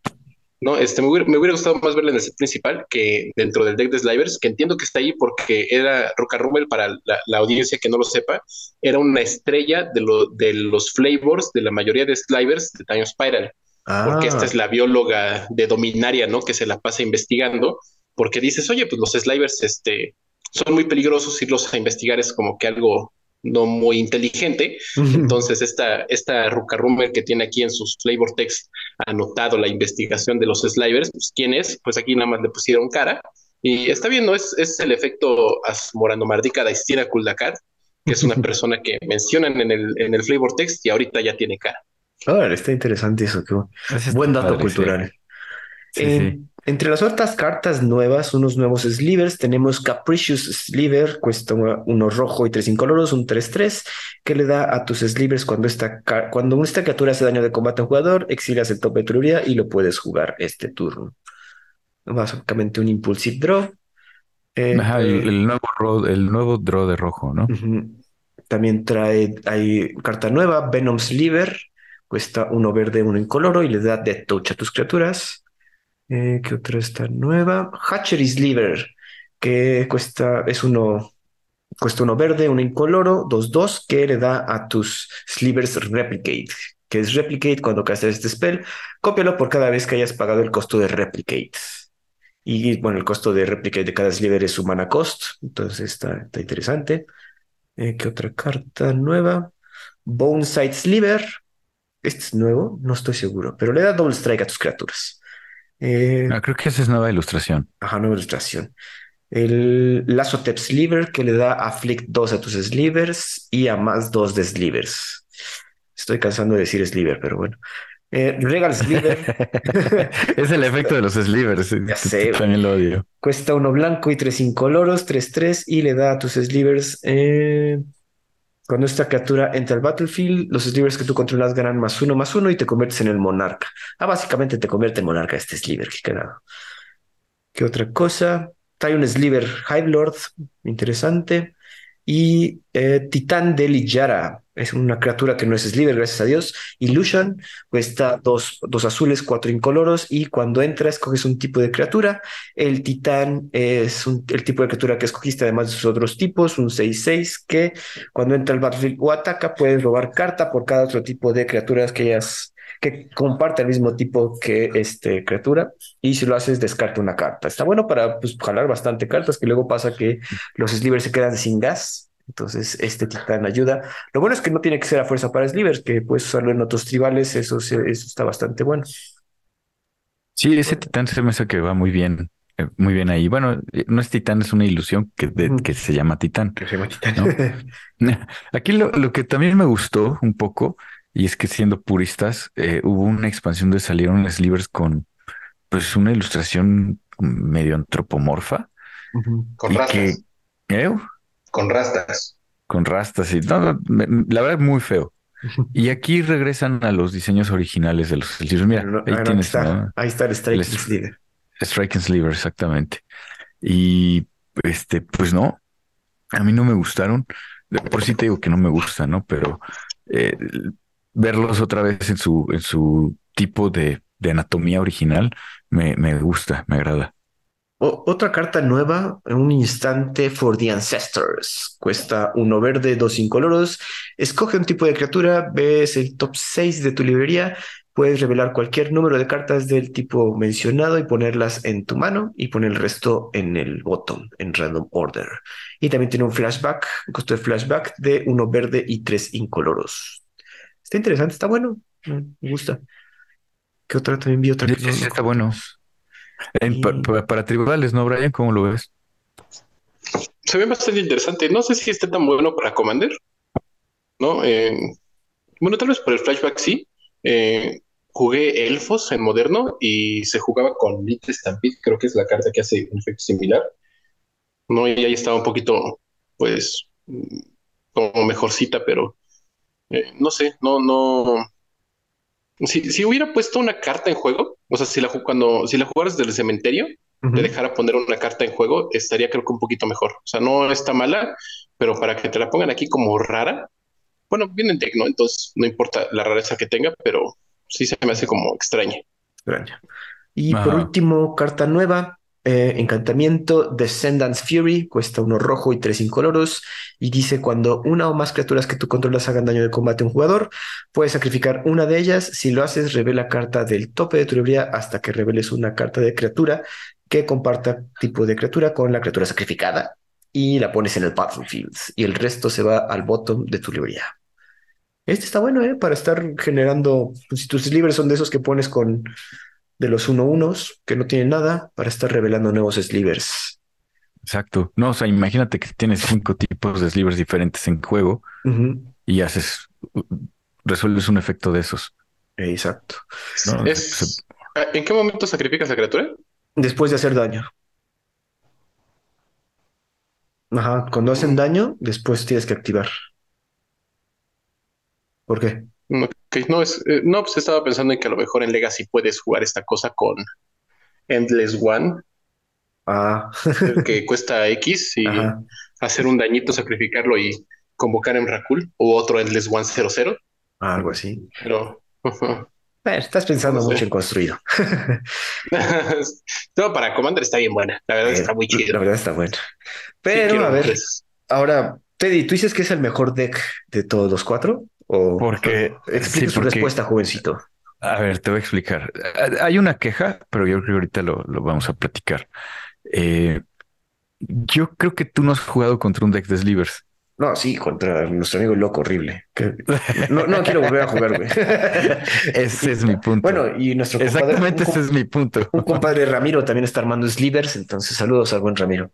No, este, me hubiera, gustado más verla en el set principal que dentro del deck de Slivers, que entiendo que está ahí porque era Roca Rumble para la, audiencia que no lo sepa, era una estrella de, lo, de los flavors de la mayoría de Slivers de Time Spiral. Porque esta ah. es la bióloga de Dominaria, ¿no? Que se la pasa investigando porque dices, oye, pues los slivers este, son muy peligrosos, irlos a investigar es como que algo no muy inteligente. Entonces, esta, esta Ruka Rummer que tiene aquí en sus flavor text anotado la investigación de los slivers, pues quién es, pues aquí nada más le pusieron cara. Y está bien, ¿no? Es, es el efecto Mardica de Istina Kuldakar, que es una persona que mencionan en el, en el flavor text y ahorita ya tiene cara. Ah, está interesante eso. Qué buen dato cultural. Sí. Entre las otras cartas nuevas, unos nuevos slivers, tenemos Capricious Sliver, cuesta uno rojo y tres incoloros, un 3-3, que le da a tus slivers cuando esta, cuando esta criatura hace daño de combate a un jugador, exilias el tope de turbidez y lo puedes jugar este turno. Básicamente un impulsive draw. Eh, el, nuevo el nuevo draw de rojo, ¿no? También trae, hay carta nueva, Venom Sliver, cuesta uno verde, uno incoloro y le da Death Touch a tus criaturas. Eh, ¿Qué otra está nueva? Hatchery's Liver, que cuesta, es uno, cuesta uno verde, uno incoloro, dos, dos, que le da a tus slivers replicate, que es replicate cuando castes este spell, cópialo por cada vez que hayas pagado el costo de replicate. Y bueno, el costo de replicate de cada sliver es su mana cost, entonces está, está interesante. Eh, ¿qué otra carta nueva? Boneside Sliver. Este es nuevo, no estoy seguro, pero le da Double Strike a tus criaturas. Eh, ah, creo que esa es nueva ilustración. Ajá, nueva ilustración. El Lazotep Sliver que le da Afflict 2 a tus Slivers y a más 2 de Slivers. Estoy cansando de decir Sliver, pero bueno. Eh, Regal Sliver. es el efecto de los Slivers. Ya sé. También lo odio. Cuesta uno blanco y tres incoloros, 3-3 y le da a tus Slivers. Eh, cuando esta criatura entra al battlefield, los Slivers que tú controlas ganan más uno, más uno y te conviertes en el monarca. Ah, básicamente te convierte en monarca este Sliver. Qué cagado. ¿Qué otra cosa? Trae un Sliver Hive Lord, interesante. Y eh, Titán de Lijara, es una criatura que no es Sliver, gracias a Dios. Illusion, cuesta dos, dos azules, cuatro incoloros. Y cuando entra, escoges un tipo de criatura. El Titán es el tipo de criatura que escogiste, además de sus otros tipos, un 6-6, que cuando entra al battlefield o ataca, puedes robar carta por cada otro tipo de criaturas que hayas que comparte el mismo tipo que este criatura y si lo haces descarta una carta. Está bueno para pues, jalar bastante cartas que luego pasa que los slivers se quedan sin gas. Entonces este titán ayuda. Lo bueno es que no tiene que ser a fuerza para slivers, que puedes usarlo en otros tribales. Eso, eso está bastante bueno. Sí, ese titán se me hace que va muy bien eh, muy bien ahí. Bueno, eh, no es titán, es una ilusión que, que se llama titán. Que se llama titán. Aquí lo, lo, que también me gustó un poco y es que siendo puristas, eh, hubo una expansión de salieron slivers con pues una ilustración medio antropomorfa. Con rastas. ¿eh? Con rastas. Con rastas, y no, la verdad muy feo. Y aquí regresan a los diseños originales de los slivers. Mira, ahí tienes. Está, ahí está el Strike Sliver. Strike Sliver, exactamente. Y este, pues no, a mí no me gustaron. Por si te digo que no me gusta, ¿no? Pero eh, verlos otra vez en su, en su tipo de, anatomía original me, me, gusta, me agrada. otra carta nueva, un instante for the ancestors. Cuesta uno verde, dos incoloros. Escoge un tipo de criatura, ves el top 6 de tu librería. Puedes revelar cualquier número de cartas del tipo mencionado y ponerlas en tu mano y poner el resto en el bottom, en random order. Y también tiene un flashback, un costo de flashback de uno verde y tres incoloros. Está interesante, está bueno. Me gusta. ¿Qué otra también vi otra? Sí, está bueno. para, tribales, ¿no, Brian? ¿Cómo lo ves? Se ve bastante interesante. No sé si esté tan bueno para Commander. ¿No? Eh, bueno, tal vez por el flashback sí. Eh, jugué Elfos en moderno y se jugaba con Little Stampede, creo que es la carta que hace un efecto similar. No, y ahí estaba un poquito, pues, como mejorcita, pero eh, no sé, no, no. Si, hubiera puesto una carta en juego, o sea, si la, cuando, si la jugaras desde el cementerio, te dejara poner una carta en juego, estaría creo que un poquito mejor. O sea, no está mala, pero para que te la pongan aquí como rara, bueno, viene en Tecno, entonces no importa la rareza que tenga, pero sí se me hace como extraña. Extraña. Y por último, carta nueva, eh, encantamiento Descendants Fury, cuesta uno rojo y tres incoloros, y dice cuando una o más criaturas que tú controlas hagan daño de combate a un jugador, puedes sacrificar una de ellas. Si lo haces, revela carta del tope de tu librería hasta que reveles una carta de criatura que comparta tipo de criatura con la criatura sacrificada y la pones en el battlefield y el resto se va al bottom de tu librería. Este está bueno, ¿eh? Para estar generando, pues, si tus libres son de esos que pones con de los uno unos que no tienen nada para estar revelando nuevos slivers. Exacto. No, o sea, imagínate que tienes cinco tipos de slivers diferentes en juego y haces, resuelves un efecto de esos. Exacto. ¿En qué momento sacrificas la criatura? Después de hacer daño. Ajá, cuando hacen daño, después tienes que activar. ¿Por qué? No, es, eh, no, pues estaba pensando en que a lo mejor en Legacy puedes jugar esta cosa con Endless One. Ah. que cuesta X y hacer un dañito, sacrificarlo y convocar en Rakul o otro Endless One 00. algo así. Pero. estás pensando mucho en construido. no, para Commander está bien buena. La verdad está muy chido. La verdad está buena. Pero a ver, ahora, Teddy, ¿tú dices que es el mejor deck de todos los cuatro? Porque explica su respuesta, jovencito. A ver, te voy a explicar. Hay una queja, pero yo creo que ahorita lo, vamos a platicar. Eh, yo creo que tú no has jugado contra un deck de slivers. No, sí, contra nuestro amigo loco horrible. Que- No, no quiero volver a jugar, güey. Ese es mi punto. Bueno, y nuestro compadre, Exactamente ese es mi punto. un compadre Ramiro también está armando slivers, entonces saludos al buen Ramiro.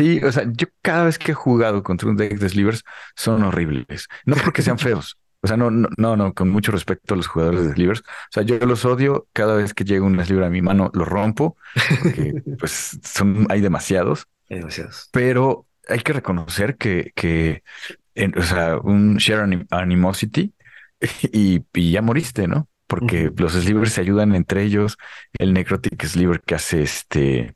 Sí, o sea, yo cada vez que he jugado contra un deck de slivers son horribles. No porque sean feos. O sea, no, no, no, no, con mucho respeto a los jugadores de slivers. O sea, yo los odio cada vez que llega un sliver a mi mano, lo rompo, porque pues son, hay demasiados, Hay demasiados. pero hay que reconocer que, que en- o sea, un share anim- animosity y, y ya moriste, ¿no? Porque los slivers se ayudan entre ellos. El necrotic sliver que hace este,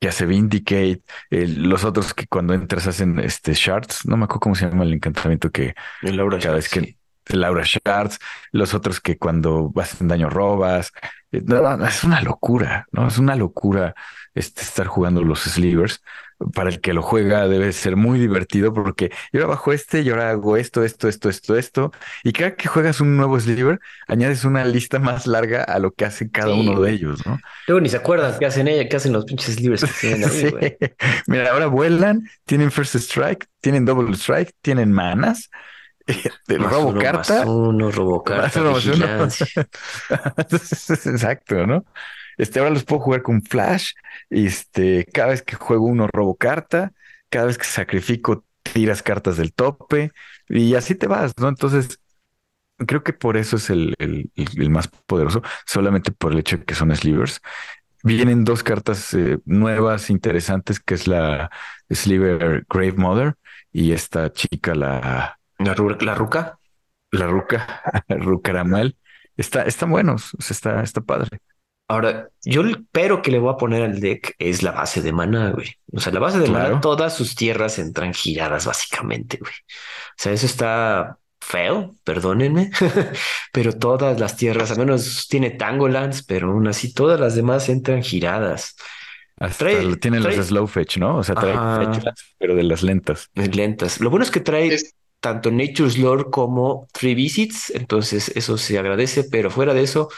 que hace Vindicate, el- los otros que cuando entras hacen este shards, no me acuerdo cómo se llama el encantamiento que El Laura cada vez que sí. Laura Shards, los otros que cuando hacen daño robas. Es una locura, ¿no? Es una locura este, estar jugando los slivers. Para el que lo juega debe ser muy divertido porque yo ahora bajo este y ahora hago esto, esto, esto, esto, esto. Y cada que juegas un nuevo sliver, añades una lista más larga a lo que hace cada Sí, uno de ellos, ¿no? Luego ni se acuerdan qué hacen ella, qué hacen los pinches slivers que tienen ahí, Sí. güey. Mira, ahora vuelan, tienen first strike, tienen double strike, tienen manas, de Más robo uno, carta. Más uno, robo carta, más uno. Exacto, ¿no? Este, ahora los puedo jugar con Flash. Este, cada vez que juego uno robo carta, cada vez que sacrifico tiras cartas del tope y así te vas, ¿no? Entonces, creo que por eso es el- el más poderoso, solamente por el hecho de que son slivers. Vienen dos cartas eh, nuevas, interesantes, que es la Sliver Grave Mother y esta chica, la, La, ru- la ruca. la Ruca, Rucaramel. Está, están buenos, o sea, está, está padre. Ahora, yo el pero que le voy a poner al deck es la base de mana, güey. O sea, la base de Claro. mana, todas sus tierras entran giradas, básicamente, güey. O sea, eso está feo, perdónenme, pero todas las tierras, al menos tiene Tangolands, pero aún así todas las demás entran giradas, Hasta Trae- trae- los slow fetch, ¿no? O sea, trae fetch, pero de las lentas. lentas. Lo bueno es que trae Es- tanto Nature's Lore como Three Visits, entonces eso se agradece, pero fuera de eso,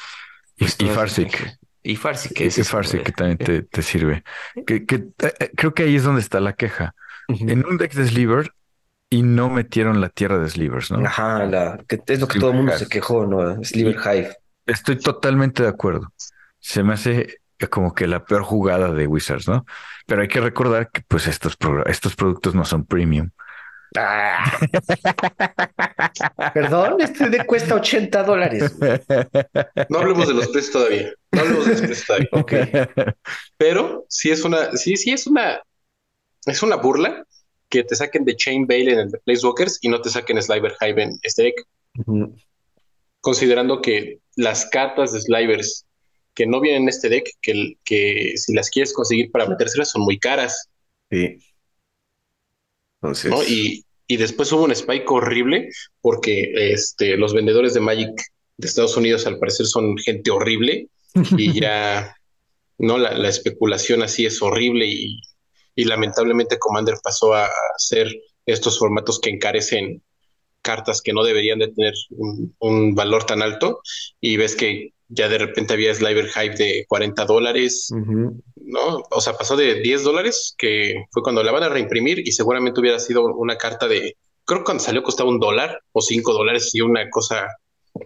Y, pues y entran- Y Farsick, que es y Farsick que también te, te sirve. Que, que, eh, eh, creo que ahí es donde está la queja. En un deck de Sliver y no metieron la tierra de Slivers, ¿no? Ajá, la, que es lo que Sliver todo el mundo Hive. se quejó, ¿no? Sliver Hive. Estoy totalmente de acuerdo. Se me hace como que la peor jugada de Wizards, ¿no? Pero hay que recordar que pues estos productos no son premium. Perdón, este de cuesta 80 dólares. No hablemos de los precios todavía. No hablemos de los precios todavía. Pero sí es una, sí, sí es una, es una burla que te saquen de Chain Bale en el de Placewalkers y no te saquen Sliver Hive en este deck, considerando que las cartas de Slivers que no vienen en este deck, que, que si las quieres conseguir para metérselas son muy caras, Sí. Entonces, ¿no? Y, y después hubo un spike horrible porque este, los vendedores de Magic de Estados Unidos al parecer son gente horrible y ya, ¿no? La, la especulación así es horrible y, y lamentablemente Commander pasó a hacer estos formatos que encarecen cartas que no deberían de tener un, un valor tan alto y ves que ya de repente había Sliver Hype de 40 dólares, Ujú. ¿no? O sea, pasó de 10 dólares, que fue cuando la van a reimprimir y seguramente hubiera sido una carta de, creo que cuando salió costaba un dólar o 5 dólares y una cosa,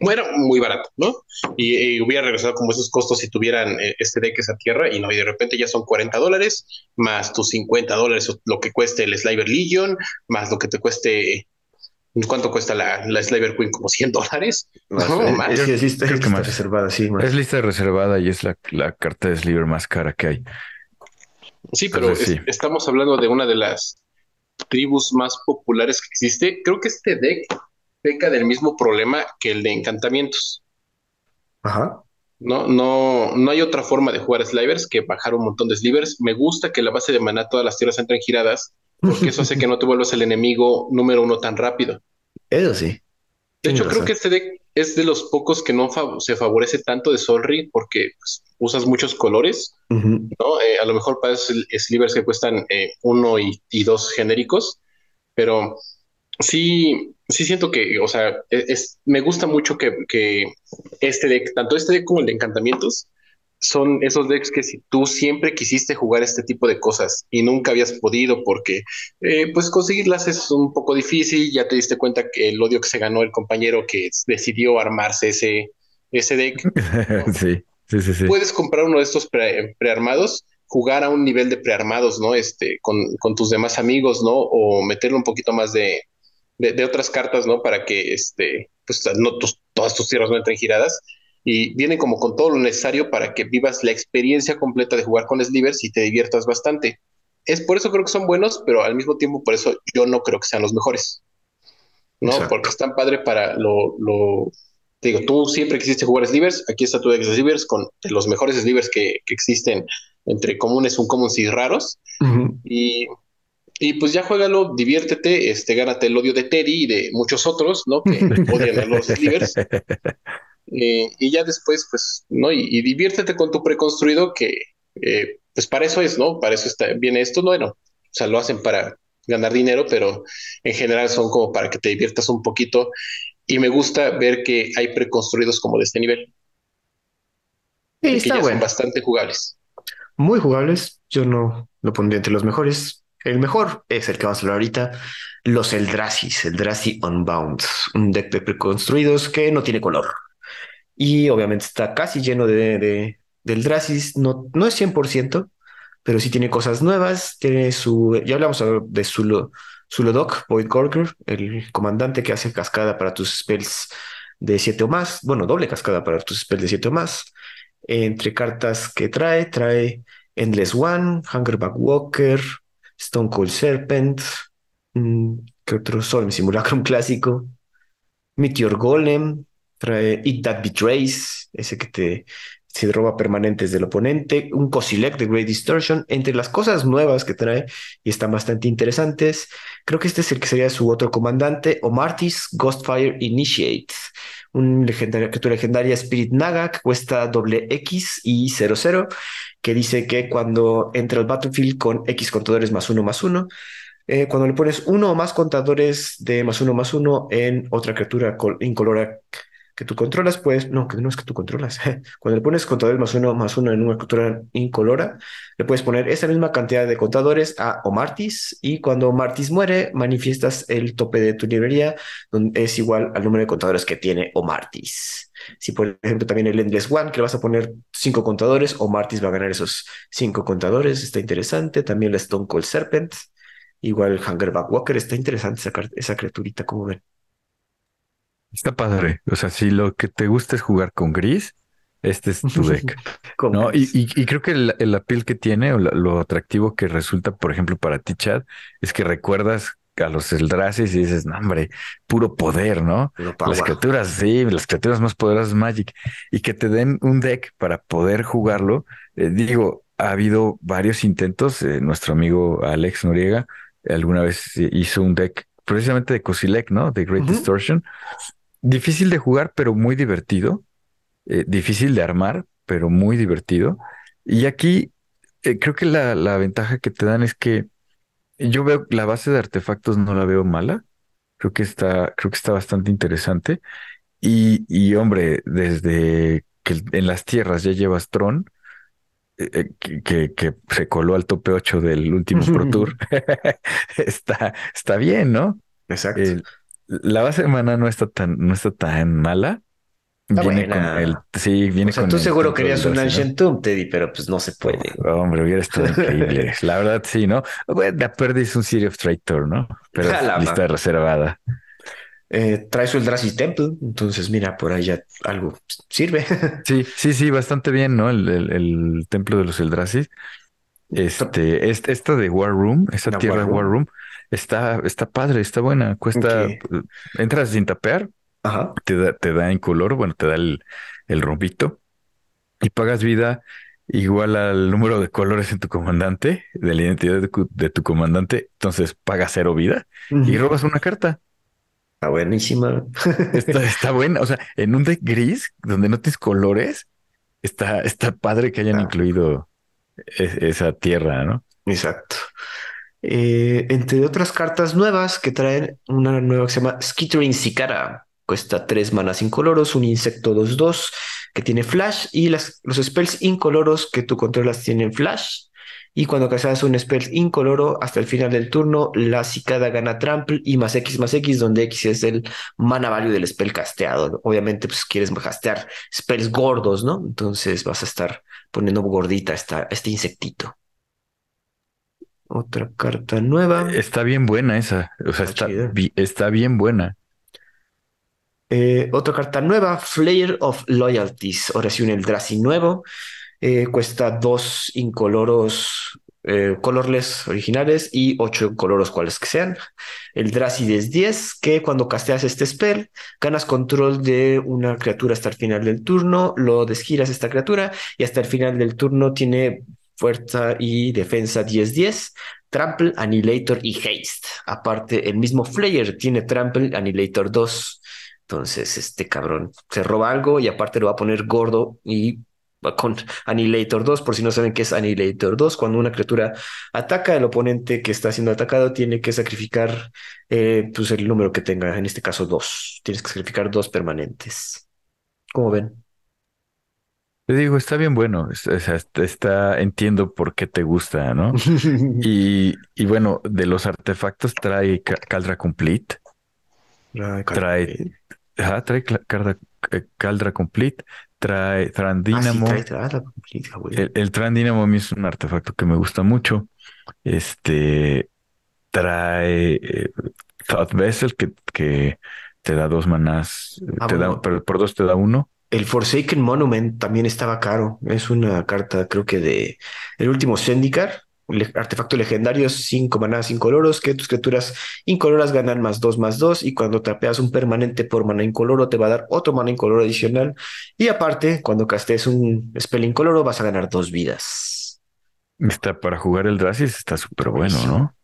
bueno, muy barato, ¿no? Y, y hubiera regresado como esos costos si tuvieran eh, este deck esa tierra y no, y de repente ya son 40 dólares más tus 50 dólares, lo que cueste el Sliver Legion, más lo que te cueste, ¿cuánto cuesta la, la Sliver Queen? Como 100 dólares. No, más. es que que está más. reservada, sí, más. Es lista reservada y es la, la carta de Sliver más cara que hay. Sí, pero Entonces, es- sí. estamos hablando de una de las tribus más populares que existe. Creo que este deck peca del mismo problema que el de encantamientos. Ajá. No, no, no hay otra forma de jugar slivers que bajar un montón de slivers. Me gusta que la base de maná todas las tierras entren giradas, porque eso hace que no te vuelvas el enemigo número uno tan rápido. Eso sí. De hecho, creo que este deck es de los pocos que no fav- se favorece tanto de Solri porque pues, usas muchos colores. ¿no? Eh, a lo mejor para esos slivers que cuestan eh, uno y, y dos genéricos, pero sí, sí siento que, o sea, e- es, me gusta mucho que, que este deck, tanto este deck como el de encantamientos, son esos decks que si tú siempre quisiste jugar este tipo de cosas y nunca habías podido porque eh, pues conseguirlas es un poco difícil, ya te diste cuenta que el odio que se ganó el compañero que decidió armarse ese, ese deck. sí, sí, sí, sí. Puedes comprar uno de estos prearmados, jugar a un nivel de prearmados, ¿no? Este, con, con, tus demás amigos, ¿no? O meterle un poquito más de, de, otras cartas, ¿no? Para que este, pues no todas tus tierras no entren giradas y viene como con todo lo necesario para que vivas la experiencia completa de jugar con slivers y te diviertas bastante. Es por eso creo que son buenos, pero al mismo tiempo por eso yo no creo que sean los mejores. ¿No? Porque están padre para lo, lo, te digo, tú siempre quisiste jugar slivers, aquí está tu de slivers con los mejores slivers que, que existen entre comunes, un comunes y raros. y, y, pues ya juégalo, diviértete, este, gánate el odio de Teddy y de muchos otros, ¿no? Que odian a los slivers. Eh, y ya después, pues, ¿no? Y, diviértete con tu preconstruido que, eh, pues para eso es, ¿no? Para eso está, viene esto, bueno, o sea, lo hacen para ganar dinero, pero en general son como para que te diviertas un poquito. Y me gusta ver que hay preconstruidos como de este nivel. Sí, está bueno. Son bastante jugables. Muy jugables. Yo no lo pondría entre los mejores. El mejor es el que vamos a hablar ahorita, los Eldrasis, Eldrazi Unbound, un deck de preconstruidos que no tiene color y obviamente está casi lleno de, de, del no, no es 100%, pero sí tiene cosas nuevas, tiene su, ya hablamos de Zulodok, Void Gorger, el comandante que hace cascada para tus spells de 7 o más, bueno, doble cascada para tus spells de 7 o más. Entre cartas que trae, trae Endless One, Hungerback Walker, Stone Cold Serpent, mm, ¿qué otro son? Simulacrum clásico, Meteor Golem, Trae It That Betrays, ese que te se roba permanentes del oponente, un Cosilec de Great Distortion, entre las cosas nuevas que trae y están bastante interesantes. Creo que este es el que sería su otro comandante, o Martis Ghostfire Initiate, un legendario, criatura legendaria Spirit Naga que cuesta doble X y 00, que dice que cuando entra al battlefield con X contadores más uno más uno, eh, cuando le pones uno o más contadores de más uno más uno en otra criatura incolora que tú controlas, pues, no, que no es que tú controlas. Cuando le pones contadores más uno más uno en una cultura incolora, le puedes poner esa misma cantidad de contadores a Omartis y cuando Omartis muere, manifiestas el tope de tu librería, donde es igual al número de contadores que tiene Omartis. Si por ejemplo también el Endless One, que le vas a poner cinco contadores, Omartis va a ganar esos cinco contadores, está interesante. También la Stone Cold Serpent, igual Hungerback Walker, está interesante esa, esa criaturita, como ven. Está padre. O sea, si lo que te gusta es jugar con gris, este es tu deck. ¿no? Y, creo que el, el appeal que tiene o lo, atractivo que resulta, por ejemplo, para ti, Chad, es que recuerdas a los Eldrasis y dices, no, hombre, puro poder, ¿no? Las criaturas, sí, las criaturas más poderosas Magic. Y que te den un deck para poder jugarlo. Eh, digo, ha habido varios intentos. Eh, nuestro amigo Alex Noriega alguna vez hizo un deck precisamente de Cosilec, ¿no? De Great Distortion difícil de jugar, pero muy divertido. Eh, difícil de armar, pero muy divertido. Y aquí eh, creo que la, la, ventaja que te dan es que yo veo la base de artefactos no la veo mala. Creo que está, creo que está bastante interesante. Y, y hombre, desde que en las tierras ya llevas Tron, eh, que, que, se coló al tope 8 del último Pro Tour, está, está bien, ¿no? Exacto la base de mana no está tan, no está tan mala. viene con el, sí, viene o sea, tú seguro querías un Ancient Tomb, Teddy, pero pues no se puede. hombre, hubiera estado increíble. la verdad, sí, ¿no? La perdis un City of Traitor, ¿no? Pero lista reservada. Eh, trae su Eldrazi Temple, entonces mira, por ahí ya algo sirve. sí, sí, sí, bastante bien, ¿no? El, el, templo de los Eldrazi. Este, esta de War Room, esta tierra de War Room, Está, está padre, está buena. Cuesta, entras sin tapear, Te, da, te da en color, bueno, te da el, el rombito y pagas vida igual al número de colores en tu comandante, de la identidad de, tu comandante. Entonces pagas cero vida y robas una carta. Está buenísima. está, está buena. O sea, en un deck gris donde no tienes colores, está, está padre que hayan ah. incluido e, esa tierra, ¿no? Exacto. Eh, entre otras cartas nuevas que traen una nueva que se llama Skittering Cicada. Cuesta tres manas incoloros, un insecto 2-2. que tiene flash y los spells incoloros que tú controlas tienen flash. Y cuando casas un spell incoloro hasta el final del turno, la cicada gana trample y más X más X, donde X es el mana value del spell casteado. Obviamente, pues quieres castear spells gordos, ¿no? Entonces vas a estar poniendo gordita esta, este insectito. Otra carta nueva. Está bien buena esa. O sea, está, está bien buena. Eh, otra carta nueva, Flair of Loyalties. Ahora sí, un Eldrazi nuevo. Eh, cuesta dos incoloros eh, colorless originales y ocho incoloros cuales que sean. El Dracid es 10, que cuando casteas este spell, ganas control de una criatura hasta el final del turno, lo desgiras esta criatura y hasta el final del turno tiene fuerza y defensa 10-10, Trample, Annihilator y Haste. Aparte, el mismo Flayer tiene Trample, Annihilator 2. Entonces, este cabrón se roba algo y aparte lo va a poner gordo y con Annihilator 2, por si no saben qué es Annihilator 2, cuando una criatura ataca, el oponente que está siendo atacado tiene que sacrificar eh, pues el número que tenga, en este caso dos. Tienes que sacrificar dos permanentes. ¿Cómo ven? Te digo, está bien bueno, está, entiendo por qué te gusta, ¿no? y, y, bueno, de los artefactos trae Caldra Complete. Trae, trae eh, Caldra Complete, trae Trandínamo. Ah, el, el Trandínamo a mí es un artefacto que me gusta mucho. Este trae eh, Thought Vessel que, que te da dos manás, ah, te da, pero por dos te da uno. El Forsaken Monument también estaba caro. Es una carta, creo que de el último Zendikar artefacto legendario, 5 maná, 5 coloros, que tus criaturas incoloras ganan más 2 más 2 y cuando tapeas un permanente por mana incoloro te va a dar otro mana incoloro adicional y aparte, cuando castes un spell incoloro vas a ganar dos vidas. Está para jugar el Dracis, está súper bueno, ¿no?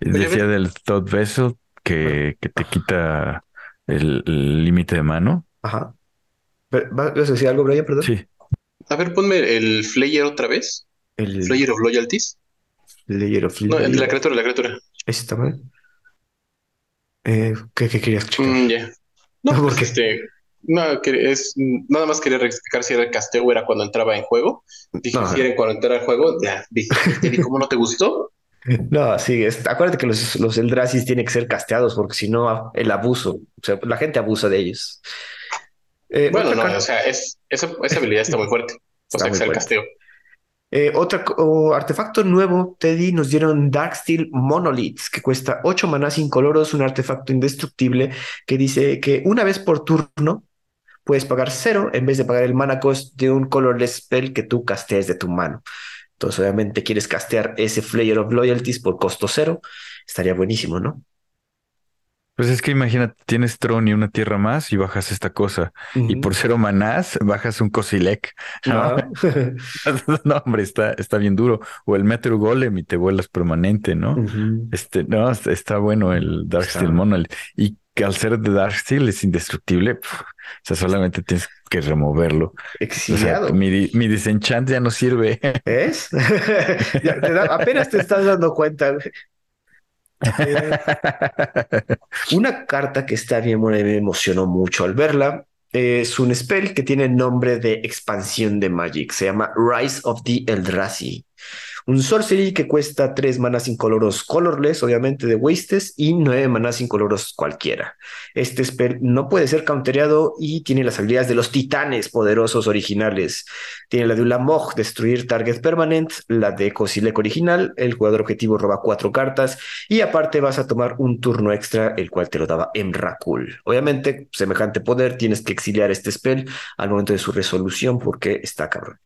Decía del Thought Vessel que, que te quita el límite de mano. Aja. ¿Vas a decir algo, Brian? Perdón. Sí. A ver, ponme el Flayer otra vez. El Flayer of Loyalties. Layer of No, la criatura, la criatura. Ese está mal. Eh, ¿qué, querías checar? Mm, no, porque este. No, que es, nada más quería rectificar si era el casteo o era cuando entraba en juego. Dije, si era cuando entraba en juego, ya, dije, ¿cómo no te gustó? No, sí, acuérdate que los, los Eldrasis tienen que ser casteados porque si no, el abuso, o sea, la gente abusa de ellos. Eh, bueno, no, o sea, es, esa, esa habilidad está muy fuerte. O sea, que sea el casteo. Eh, otro artefacto nuevo, Teddy, nos dieron Darksteel Monoliths, que cuesta 8 manás incoloros, un artefacto indestructible que dice que una vez por turno puedes pagar cero en vez de pagar el mana cost de un colorless spell que tú castees de tu mano. Entonces, obviamente, quieres castear ese Flayer of Loyalties por costo cero. Estaría buenísimo, ¿no? Pues es que imagínate, tienes Tron y una tierra más y bajas esta cosa. Y por cero manás bajas un Cosilec. ¿no? no, hombre, está, está bien duro. O el Metro Golem y te vuelas permanente, ¿no? Este, no, está bueno el Darksteel Monolith. Y que al ser de Darksteel es indestructible. o sea, solamente tienes que removerlo. Exiliado. mi, mi disenchant ya no sirve. ¿Es? apenas te estás dando cuenta. Eh, una carta que está bien buena me emocionó mucho al verla. Es un spell que tiene nombre de expansión de Magic. Se llama Rise of the Eldrazi. Un sorcery que cuesta tres manas incoloros colorless, obviamente de wastes, y nueve manas incoloros cualquiera. Este spell no puede ser countereado y tiene las habilidades de los titanes poderosos originales. Tiene la de Ulamog, destruir target permanent, la de Kozilek original, el jugador objetivo roba cuatro cartas, y aparte vas a tomar un turno extra, el cual te lo daba Emrakul. Obviamente, semejante poder, tienes que exiliar este spell al momento de su resolución porque está cabrón.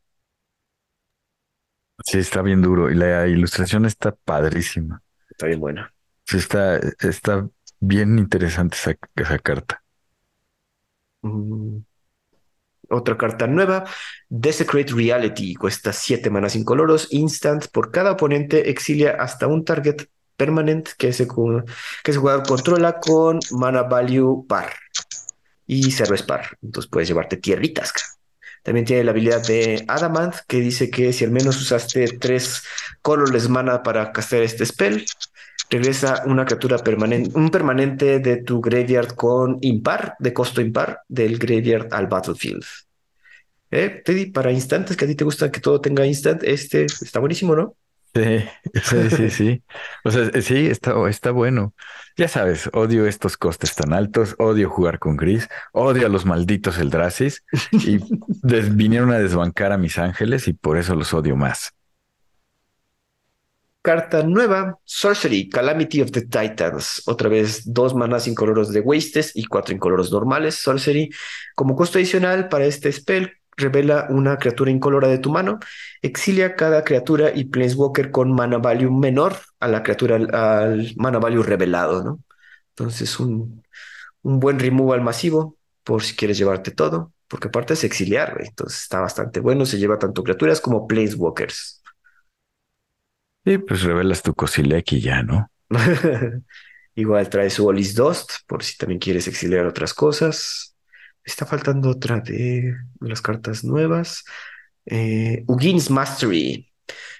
Sí, está bien duro y la ilustración está padrísima. Está bien buena. Sí, está, está bien interesante esa, carta. Mm. Otra carta nueva, Desecrate Reality, cuesta 7 manas incoloros, instant, por cada oponente exilia hasta un target permanent que ese, que ese jugador controla con mana value par y cero es par. Entonces puedes llevarte tierritas. También tiene la habilidad de Adamant, que dice que si al menos usaste tres colorless mana para castear este spell, regresa una criatura permanente, un permanente de tu graveyard con impar, de costo impar, del graveyard al battlefield. Eh, Teddy, para instantes, que a ti te gusta que todo tenga instant, este está buenísimo, ¿no? Sí, sí, sí, sí. O sea, sí, está, está bueno. Ya sabes, odio estos costes tan altos, odio jugar con Gris, odio a los malditos Eldrasis y des- vinieron a desbancar a mis ángeles y por eso los odio más. Carta nueva, Sorcery, Calamity of the Titans. Otra vez, dos manas incoloros de Wastes y cuatro incoloros normales. Sorcery, como costo adicional para este spell, revela una criatura incolora de tu mano. Exilia cada criatura y Planeswalker con mana value menor a la criatura al, mana value revelado, ¿no? Entonces, un, un buen removal masivo por si quieres llevarte todo, porque aparte es exiliar, güey. Entonces está bastante bueno. Se lleva tanto criaturas como Planeswalkers. Y pues revelas tu Cosilec y ya, ¿no? Igual trae su Olis Dust, por si también quieres exiliar otras cosas. Está faltando otra de las cartas nuevas. Eh, Mastery.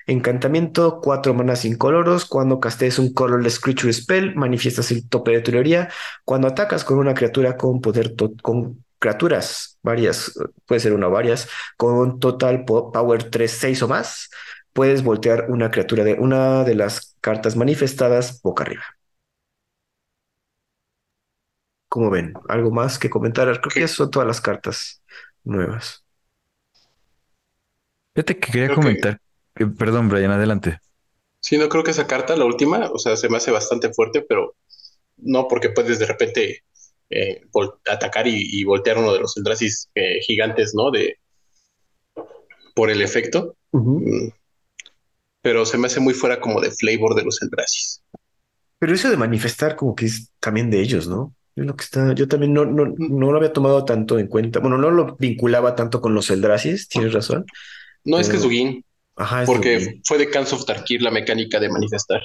Encantamiento, cuatro manas incoloros. Cuando castees un colorless creature spell, manifiestas el tope de tu teoría. Cuando atacas con una criatura con poder, con criaturas varias, puede ser una o varias, con total po- power 3, 6 o más, puedes voltear una criatura de una de las cartas manifestadas boca arriba. ¿Cómo ven? ¿Algo más que comentar? Creo que esas son todas las cartas nuevas. Fíjate que quería Creo que- comentar, perdón, Brian, adelante. Sí, no creo que esa carta, la última, o sea, se me hace bastante fuerte, pero no porque puedes de repente eh, atacar y, y voltear uno de los Eldrasis eh, gigantes, ¿no? De, por el efecto. Mm. Pero se me hace muy fuera como de flavor de los Eldrasis. Pero eso de manifestar como que es también de ellos, ¿no? Lo que está, yo también no, no, no lo había tomado tanto en cuenta. Bueno, no lo vinculaba tanto con los Eldrasis, tienes razón. No es que es Dugin, Ajá, es porque Dugin. fue de Cans of Tarkir la mecánica de manifestar.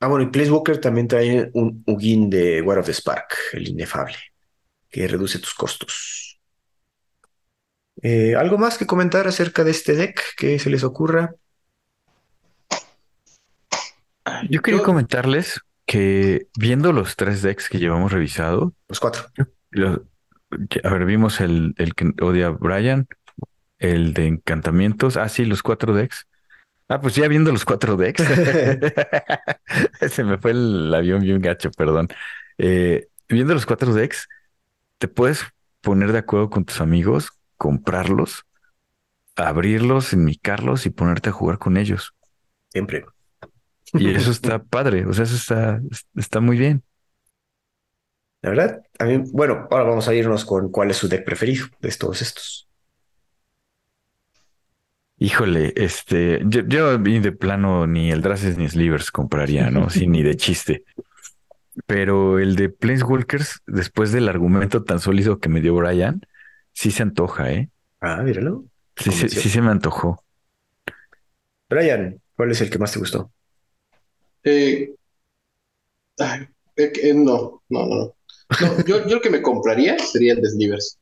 Ah, bueno, y Placewalker también trae un Ugin de War of the Spark, el inefable, que reduce tus costos. Eh, ¿algo más que comentar acerca de este deck que se les ocurra? Yo quería Yo- comentarles que viendo los tres decks que llevamos revisado, Los cuatro. A ver, vimos el, el que odia a Brian, el de encantamientos. Ah, sí, los cuatro decks. Ah, pues ya viendo los cuatro decks. Se me fue el avión bien gacho, perdón. Eh, viendo los cuatro decks, te puedes poner de acuerdo con tus amigos, comprarlos, abrirlos, enmicarlos y ponerte a jugar con ellos. Siempre. Y eso está padre, o sea, eso está, está muy bien. La verdad, a mí, bueno, ahora vamos a irnos con cuál es su deck preferido de todos estos. Híjole, este, yo, yo de plano ni el Draces ni Slivers compraría, ¿no? Sí, ni de chiste. Pero el de Planeswalkers, después del argumento tan sólido que me dio Brian, sí se antoja, ¿eh? Ah, míralo. Sí, se- convenció. sí se me antojó. Brian, ¿cuál es el que más te gustó? Eh, ay, eh, no, no, no, no. No, yo, yo el que me compraría sería el de Slivers.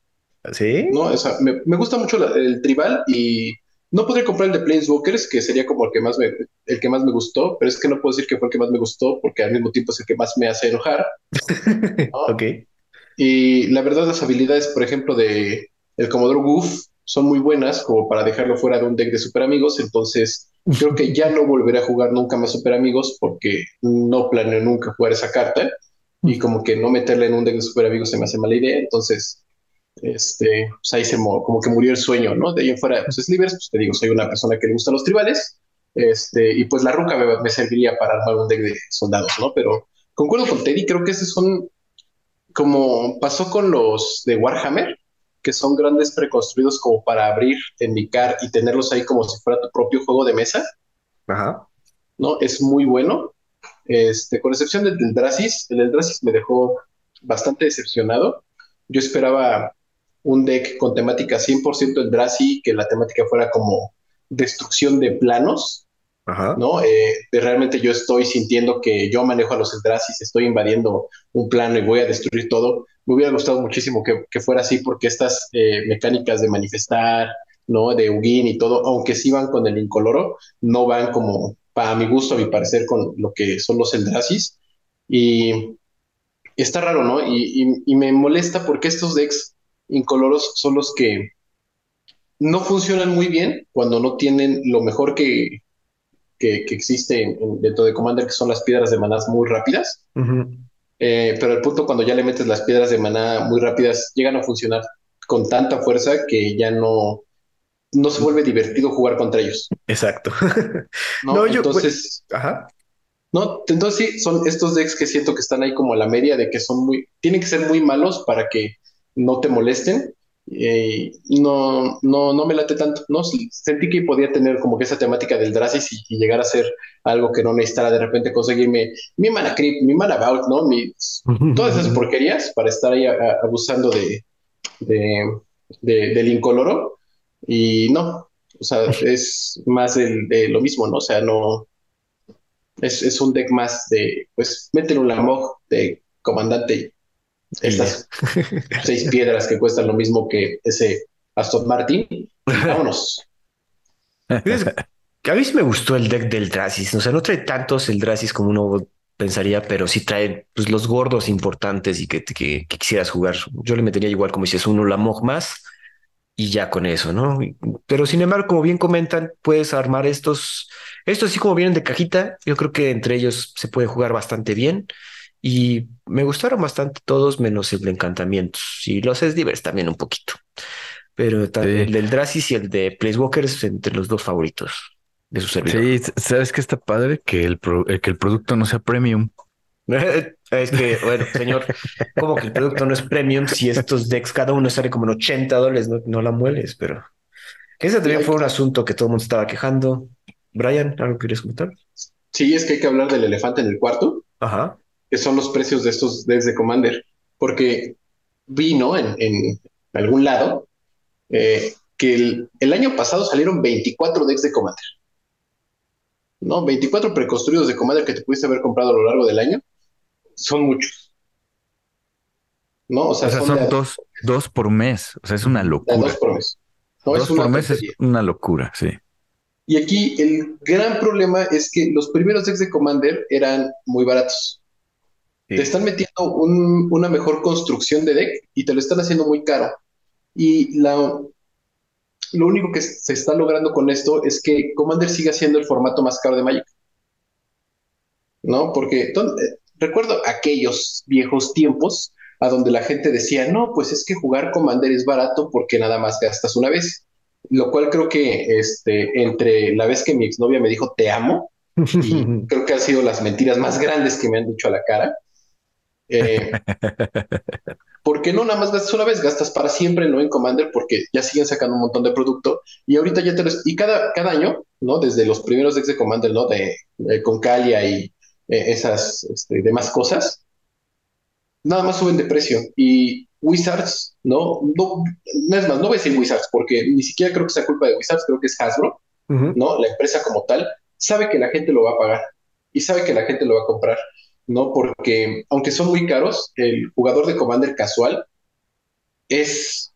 ¿Sí? No, o sea, me, me gusta mucho la- el tribal y no podría comprar el de Planeswalkers, que sería como el que más me, el que más me gustó, pero es que no puedo decir que fue el que más me gustó porque al mismo tiempo es el que más me hace enojar. Ok. Y la verdad, las habilidades, por ejemplo, de el Commodore Goof son muy buenas como para dejarlo fuera de un deck de super amigos. Entonces, creo que ya no volveré a jugar nunca más super amigos porque no planeo nunca jugar esa carta. Y como que no meterla en un deck de super amigos se me hace mala idea. Entonces, este, pues ahí se mo- como que murió el sueño, ¿no? De ahí en fuera, pues Slivers, pues te digo, soy una persona que le gustan los tribales. Este, y pues la ruca me, me serviría para armar un deck de soldados, ¿no? Pero concuerdo con Teddy, creo que esos son como pasó con los de Warhammer, que son grandes preconstruidos como para abrir, endicar y tenerlos ahí como si fuera tu propio juego de mesa, Ajá. ¿no? Es muy bueno. Este, con excepción del, Dracis, el del Dracis me dejó bastante decepcionado. Yo esperaba un deck con temática 100% el Draci, que la temática fuera como destrucción de planos, Ajá. ¿no? Eh, realmente yo estoy sintiendo que yo manejo a los Eldrasis, estoy invadiendo un plano y voy a destruir todo. Me hubiera gustado muchísimo que, que fuera así, porque estas eh, mecánicas de manifestar, ¿no? De Ugin y todo, aunque sí van con el incoloro, no van como, para mi gusto, a mi parecer, con lo que son los Eldrasis. Y está raro, ¿no? Y, y, y me molesta porque estos decks incoloros son los que no funcionan muy bien cuando no tienen lo mejor que, que, existe dentro de Commander, que son las piedras de maná muy rápidas. Eh, pero el punto cuando ya le metes las piedras de maná muy rápidas, llegan a funcionar con tanta fuerza que ya no, no se vuelve divertido jugar contra ellos. Exacto. no, entonces, ajá. No, entonces sí, son estos decks que siento que están ahí como a la media de que son muy, tienen que ser muy malos para que no te molesten. Eh, no, no, no me late tanto, ¿no? Sentí que podía tener como que esa temática del Dracis y, llegar a ser algo que no necesitara de repente conseguirme mi mana creep, mi mana vault, ¿no? Mi, todas esas porquerías para estar ahí abusando de, de, del incoloro. Y no, o sea, es más de lo mismo, ¿no? O sea, no. Es, es un deck más de, pues, métele un Lamog de comandante estas seis piedras que cuestan lo mismo que ese Aston Martin. Vámonos. A mí sí me gustó el deck del Dracis. O sea, no trae tantos el Dracis como uno pensaría, pero sí trae pues, los gordos importantes y que, que, quisieras jugar. Yo le metería igual, como dices, uno Lamog más y ya con eso, ¿no? Pero sin embargo, como bien comentan, puedes armar estos, estos así como vienen de cajita. Yo creo que entre ellos se puede jugar bastante bien. Y me gustaron bastante todos, menos el de encantamientos. Y los divers también un poquito. Pero el del Dracis y el de Placewalkers entre los dos favoritos de su servidor. Sí, ¿sabes qué está padre? Que el, eh, que el producto no sea premium. es que, bueno, señor, como que el producto no es premium si estos decks cada uno sale como en 80 dólares, no, la mueles, pero ese también fue un asunto que todo el mundo estaba quejando. Brian, ¿algo quieres comentar? Sí, es que hay que hablar del elefante en el cuarto. Ajá que son los precios de estos decks de Commander, porque vino en, en algún lado eh, que el, el, año pasado salieron 24 decks de Commander. ¿No? 24 preconstruidos de Commander que te pudiste haber comprado a lo largo del año. Son muchos. ¿No? O sea, son, dos, dos, por mes. O sea, es una locura. Dos por mes. dos por mes es una locura, sí. Y aquí el gran problema es que los primeros decks de Commander eran muy baratos. Te están metiendo una mejor construcción de deck y te lo están haciendo muy caro. Y la, lo único que se está logrando con esto es que Commander siga siendo el formato más caro de Magic. ¿No? Porque eh, recuerdo aquellos viejos tiempos a donde la gente decía, no, pues es que jugar Commander es barato porque nada más gastas una vez. Lo cual creo que este, entre la vez que mi exnovia me dijo te amo, y creo que han sido las mentiras más grandes que me han dicho a la cara. Eh, porque no nada más gastas una vez, gastas para siempre, ¿no? En Commander, porque ya siguen sacando un montón de producto y ahorita ya te los, y cada, cada año, ¿no? Desde los primeros decks de Commander, ¿no? De, con Calia y eh, esas este, demás cosas, nada más suben de precio y Wizards, ¿no? No, no es más, no voy a decir Wizards porque ni siquiera creo que sea culpa de Wizards, creo que es Hasbro, ¿no? La empresa como tal, sabe que la gente lo va a pagar y sabe que la gente lo va a comprar. ¿No? Porque aunque son muy caros, el jugador de Commander casual es,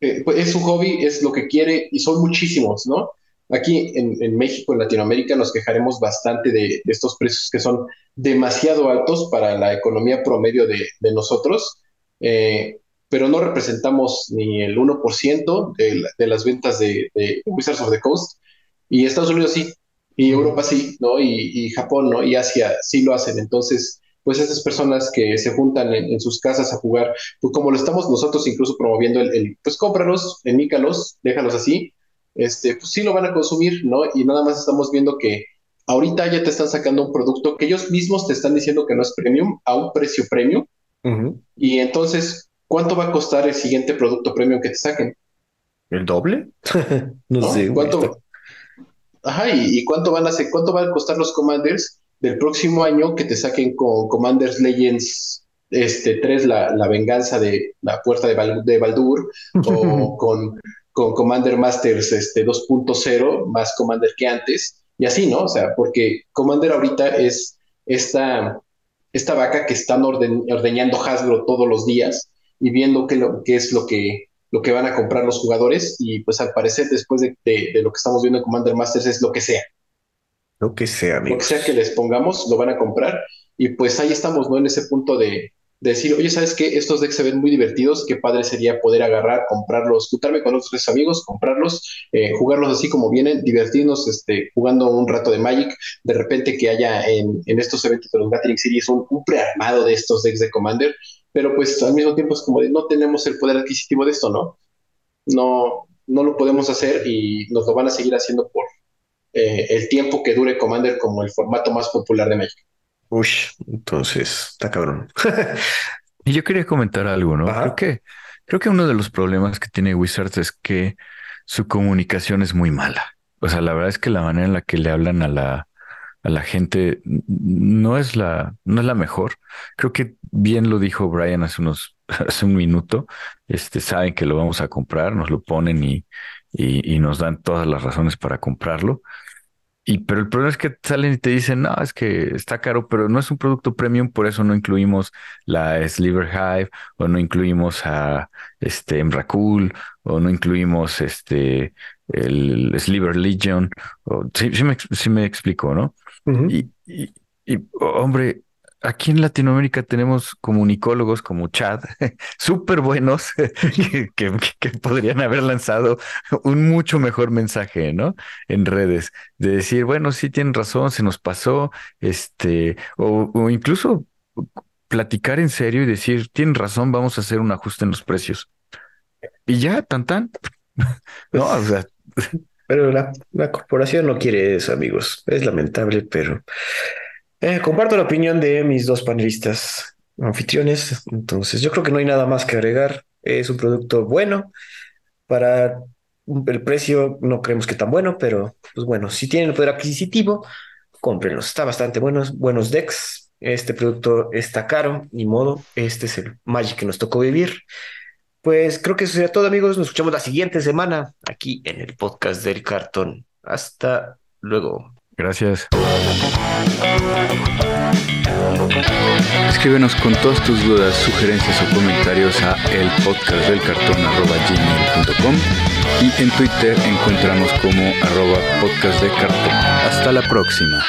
eh, pues, es su hobby, es lo que quiere y son muchísimos, ¿no? Aquí en, México, en Latinoamérica, nos quejaremos bastante de, estos precios que son demasiado altos para la economía promedio de, nosotros, eh, pero no representamos ni el 1% de, de, las ventas de Wizards of the Coast. Y Estados Unidos sí, y Europa sí, ¿no? Y, Japón, ¿no? Y Asia sí lo hacen. Entonces, pues esas personas que se juntan en, sus casas a jugar, pues como lo estamos nosotros incluso promoviendo el, pues cómpralos, emícalos, déjalos así, este, pues sí lo van a consumir, ¿no? Y nada más estamos viendo que ahorita ya te están sacando un producto que ellos mismos te están diciendo que no es premium a un precio premium. Y entonces, ¿cuánto va a costar el siguiente producto premium que te saquen? ¿El doble? no, sé. ¿Cuánto, Ajá, ¿y, cuánto van a hacer, cuánto van a costar los Commanders del próximo año que te saquen con Commanders Legends este 3, la, la venganza de la puerta de, de Baldur, o con, con Commander Masters este 2.0, más Commander que antes, y así, ¿no? O sea, porque Commander ahorita es esta, esta vaca que están ordeñando Hasbro todos los días y viendo qué, lo, qué es lo que lo que van a comprar los jugadores y pues al parecer después de, lo que estamos viendo en Commander Masters es lo que sea. Lo que sea, Lo que sea que les pongamos, lo van a comprar y pues ahí estamos, ¿no? En ese punto de, decir, oye, ¿sabes qué? Estos decks se ven muy divertidos, qué padre sería poder agarrar, comprarlos, juntarme con otros amigos, comprarlos, eh, jugarlos así como vienen, divertirnos este, jugando un rato de Magic, de repente que haya en, en estos eventos de los Gathering Series un, un prearmado de estos decks de Commander, pero pues al mismo tiempo es como de no tenemos el poder adquisitivo de esto, ¿no? No, no lo podemos hacer y nos lo van a seguir haciendo por eh, el tiempo que dure Commander como el formato más popular de Magic. Uy, entonces está cabrón. y yo quería comentar algo, ¿no? Creo que, creo que uno de los problemas que tiene Wizards es que su comunicación es muy mala. O sea, la verdad es que la manera en la que le hablan a la, a la gente no es la, no es la mejor. Creo que bien lo dijo Brian hace unos, hace un minuto. Este, saben que lo vamos a comprar, nos lo ponen y, y, nos dan todas las razones para comprarlo. Y pero el problema es que salen y te dicen, no, es que está caro, pero no es un producto premium, por eso no incluimos la Sliver Hive, o no incluimos a este Emrakul, o no incluimos este el Sliver Legion. O, sí, sí, me, sí me explico, ¿no? Y, y, y, hombre, aquí en Latinoamérica tenemos comunicólogos como Chad, súper buenos, que, que, que, podrían haber lanzado un mucho mejor mensaje, ¿no? En redes, de decir, bueno, sí tienen razón, se nos pasó, este, o, o incluso platicar en serio y decir, tienen razón, vamos a hacer un ajuste en los precios. Y ya, tan tan. no, o sea. Pero la, corporación no quiere eso, amigos. Es lamentable, pero eh, comparto la opinión de mis dos panelistas anfitriones, entonces yo creo que no hay nada más que agregar. Es un producto bueno para el precio, no creemos que tan bueno, pero pues bueno, si tienen el poder adquisitivo, cómprenlos. Está bastante buenos, buenos decks. Este producto está caro, ni modo. Este es el Magic que nos tocó vivir. Pues creo que eso sería todo, amigos. Nos escuchamos la siguiente semana aquí en el podcast del cartón. Hasta luego. Gracias. Escríbenos con todas tus dudas, sugerencias o comentarios a elpodcastdelcartón.com y en Twitter encontramos como arroba podcastdelcartón. Hasta la próxima.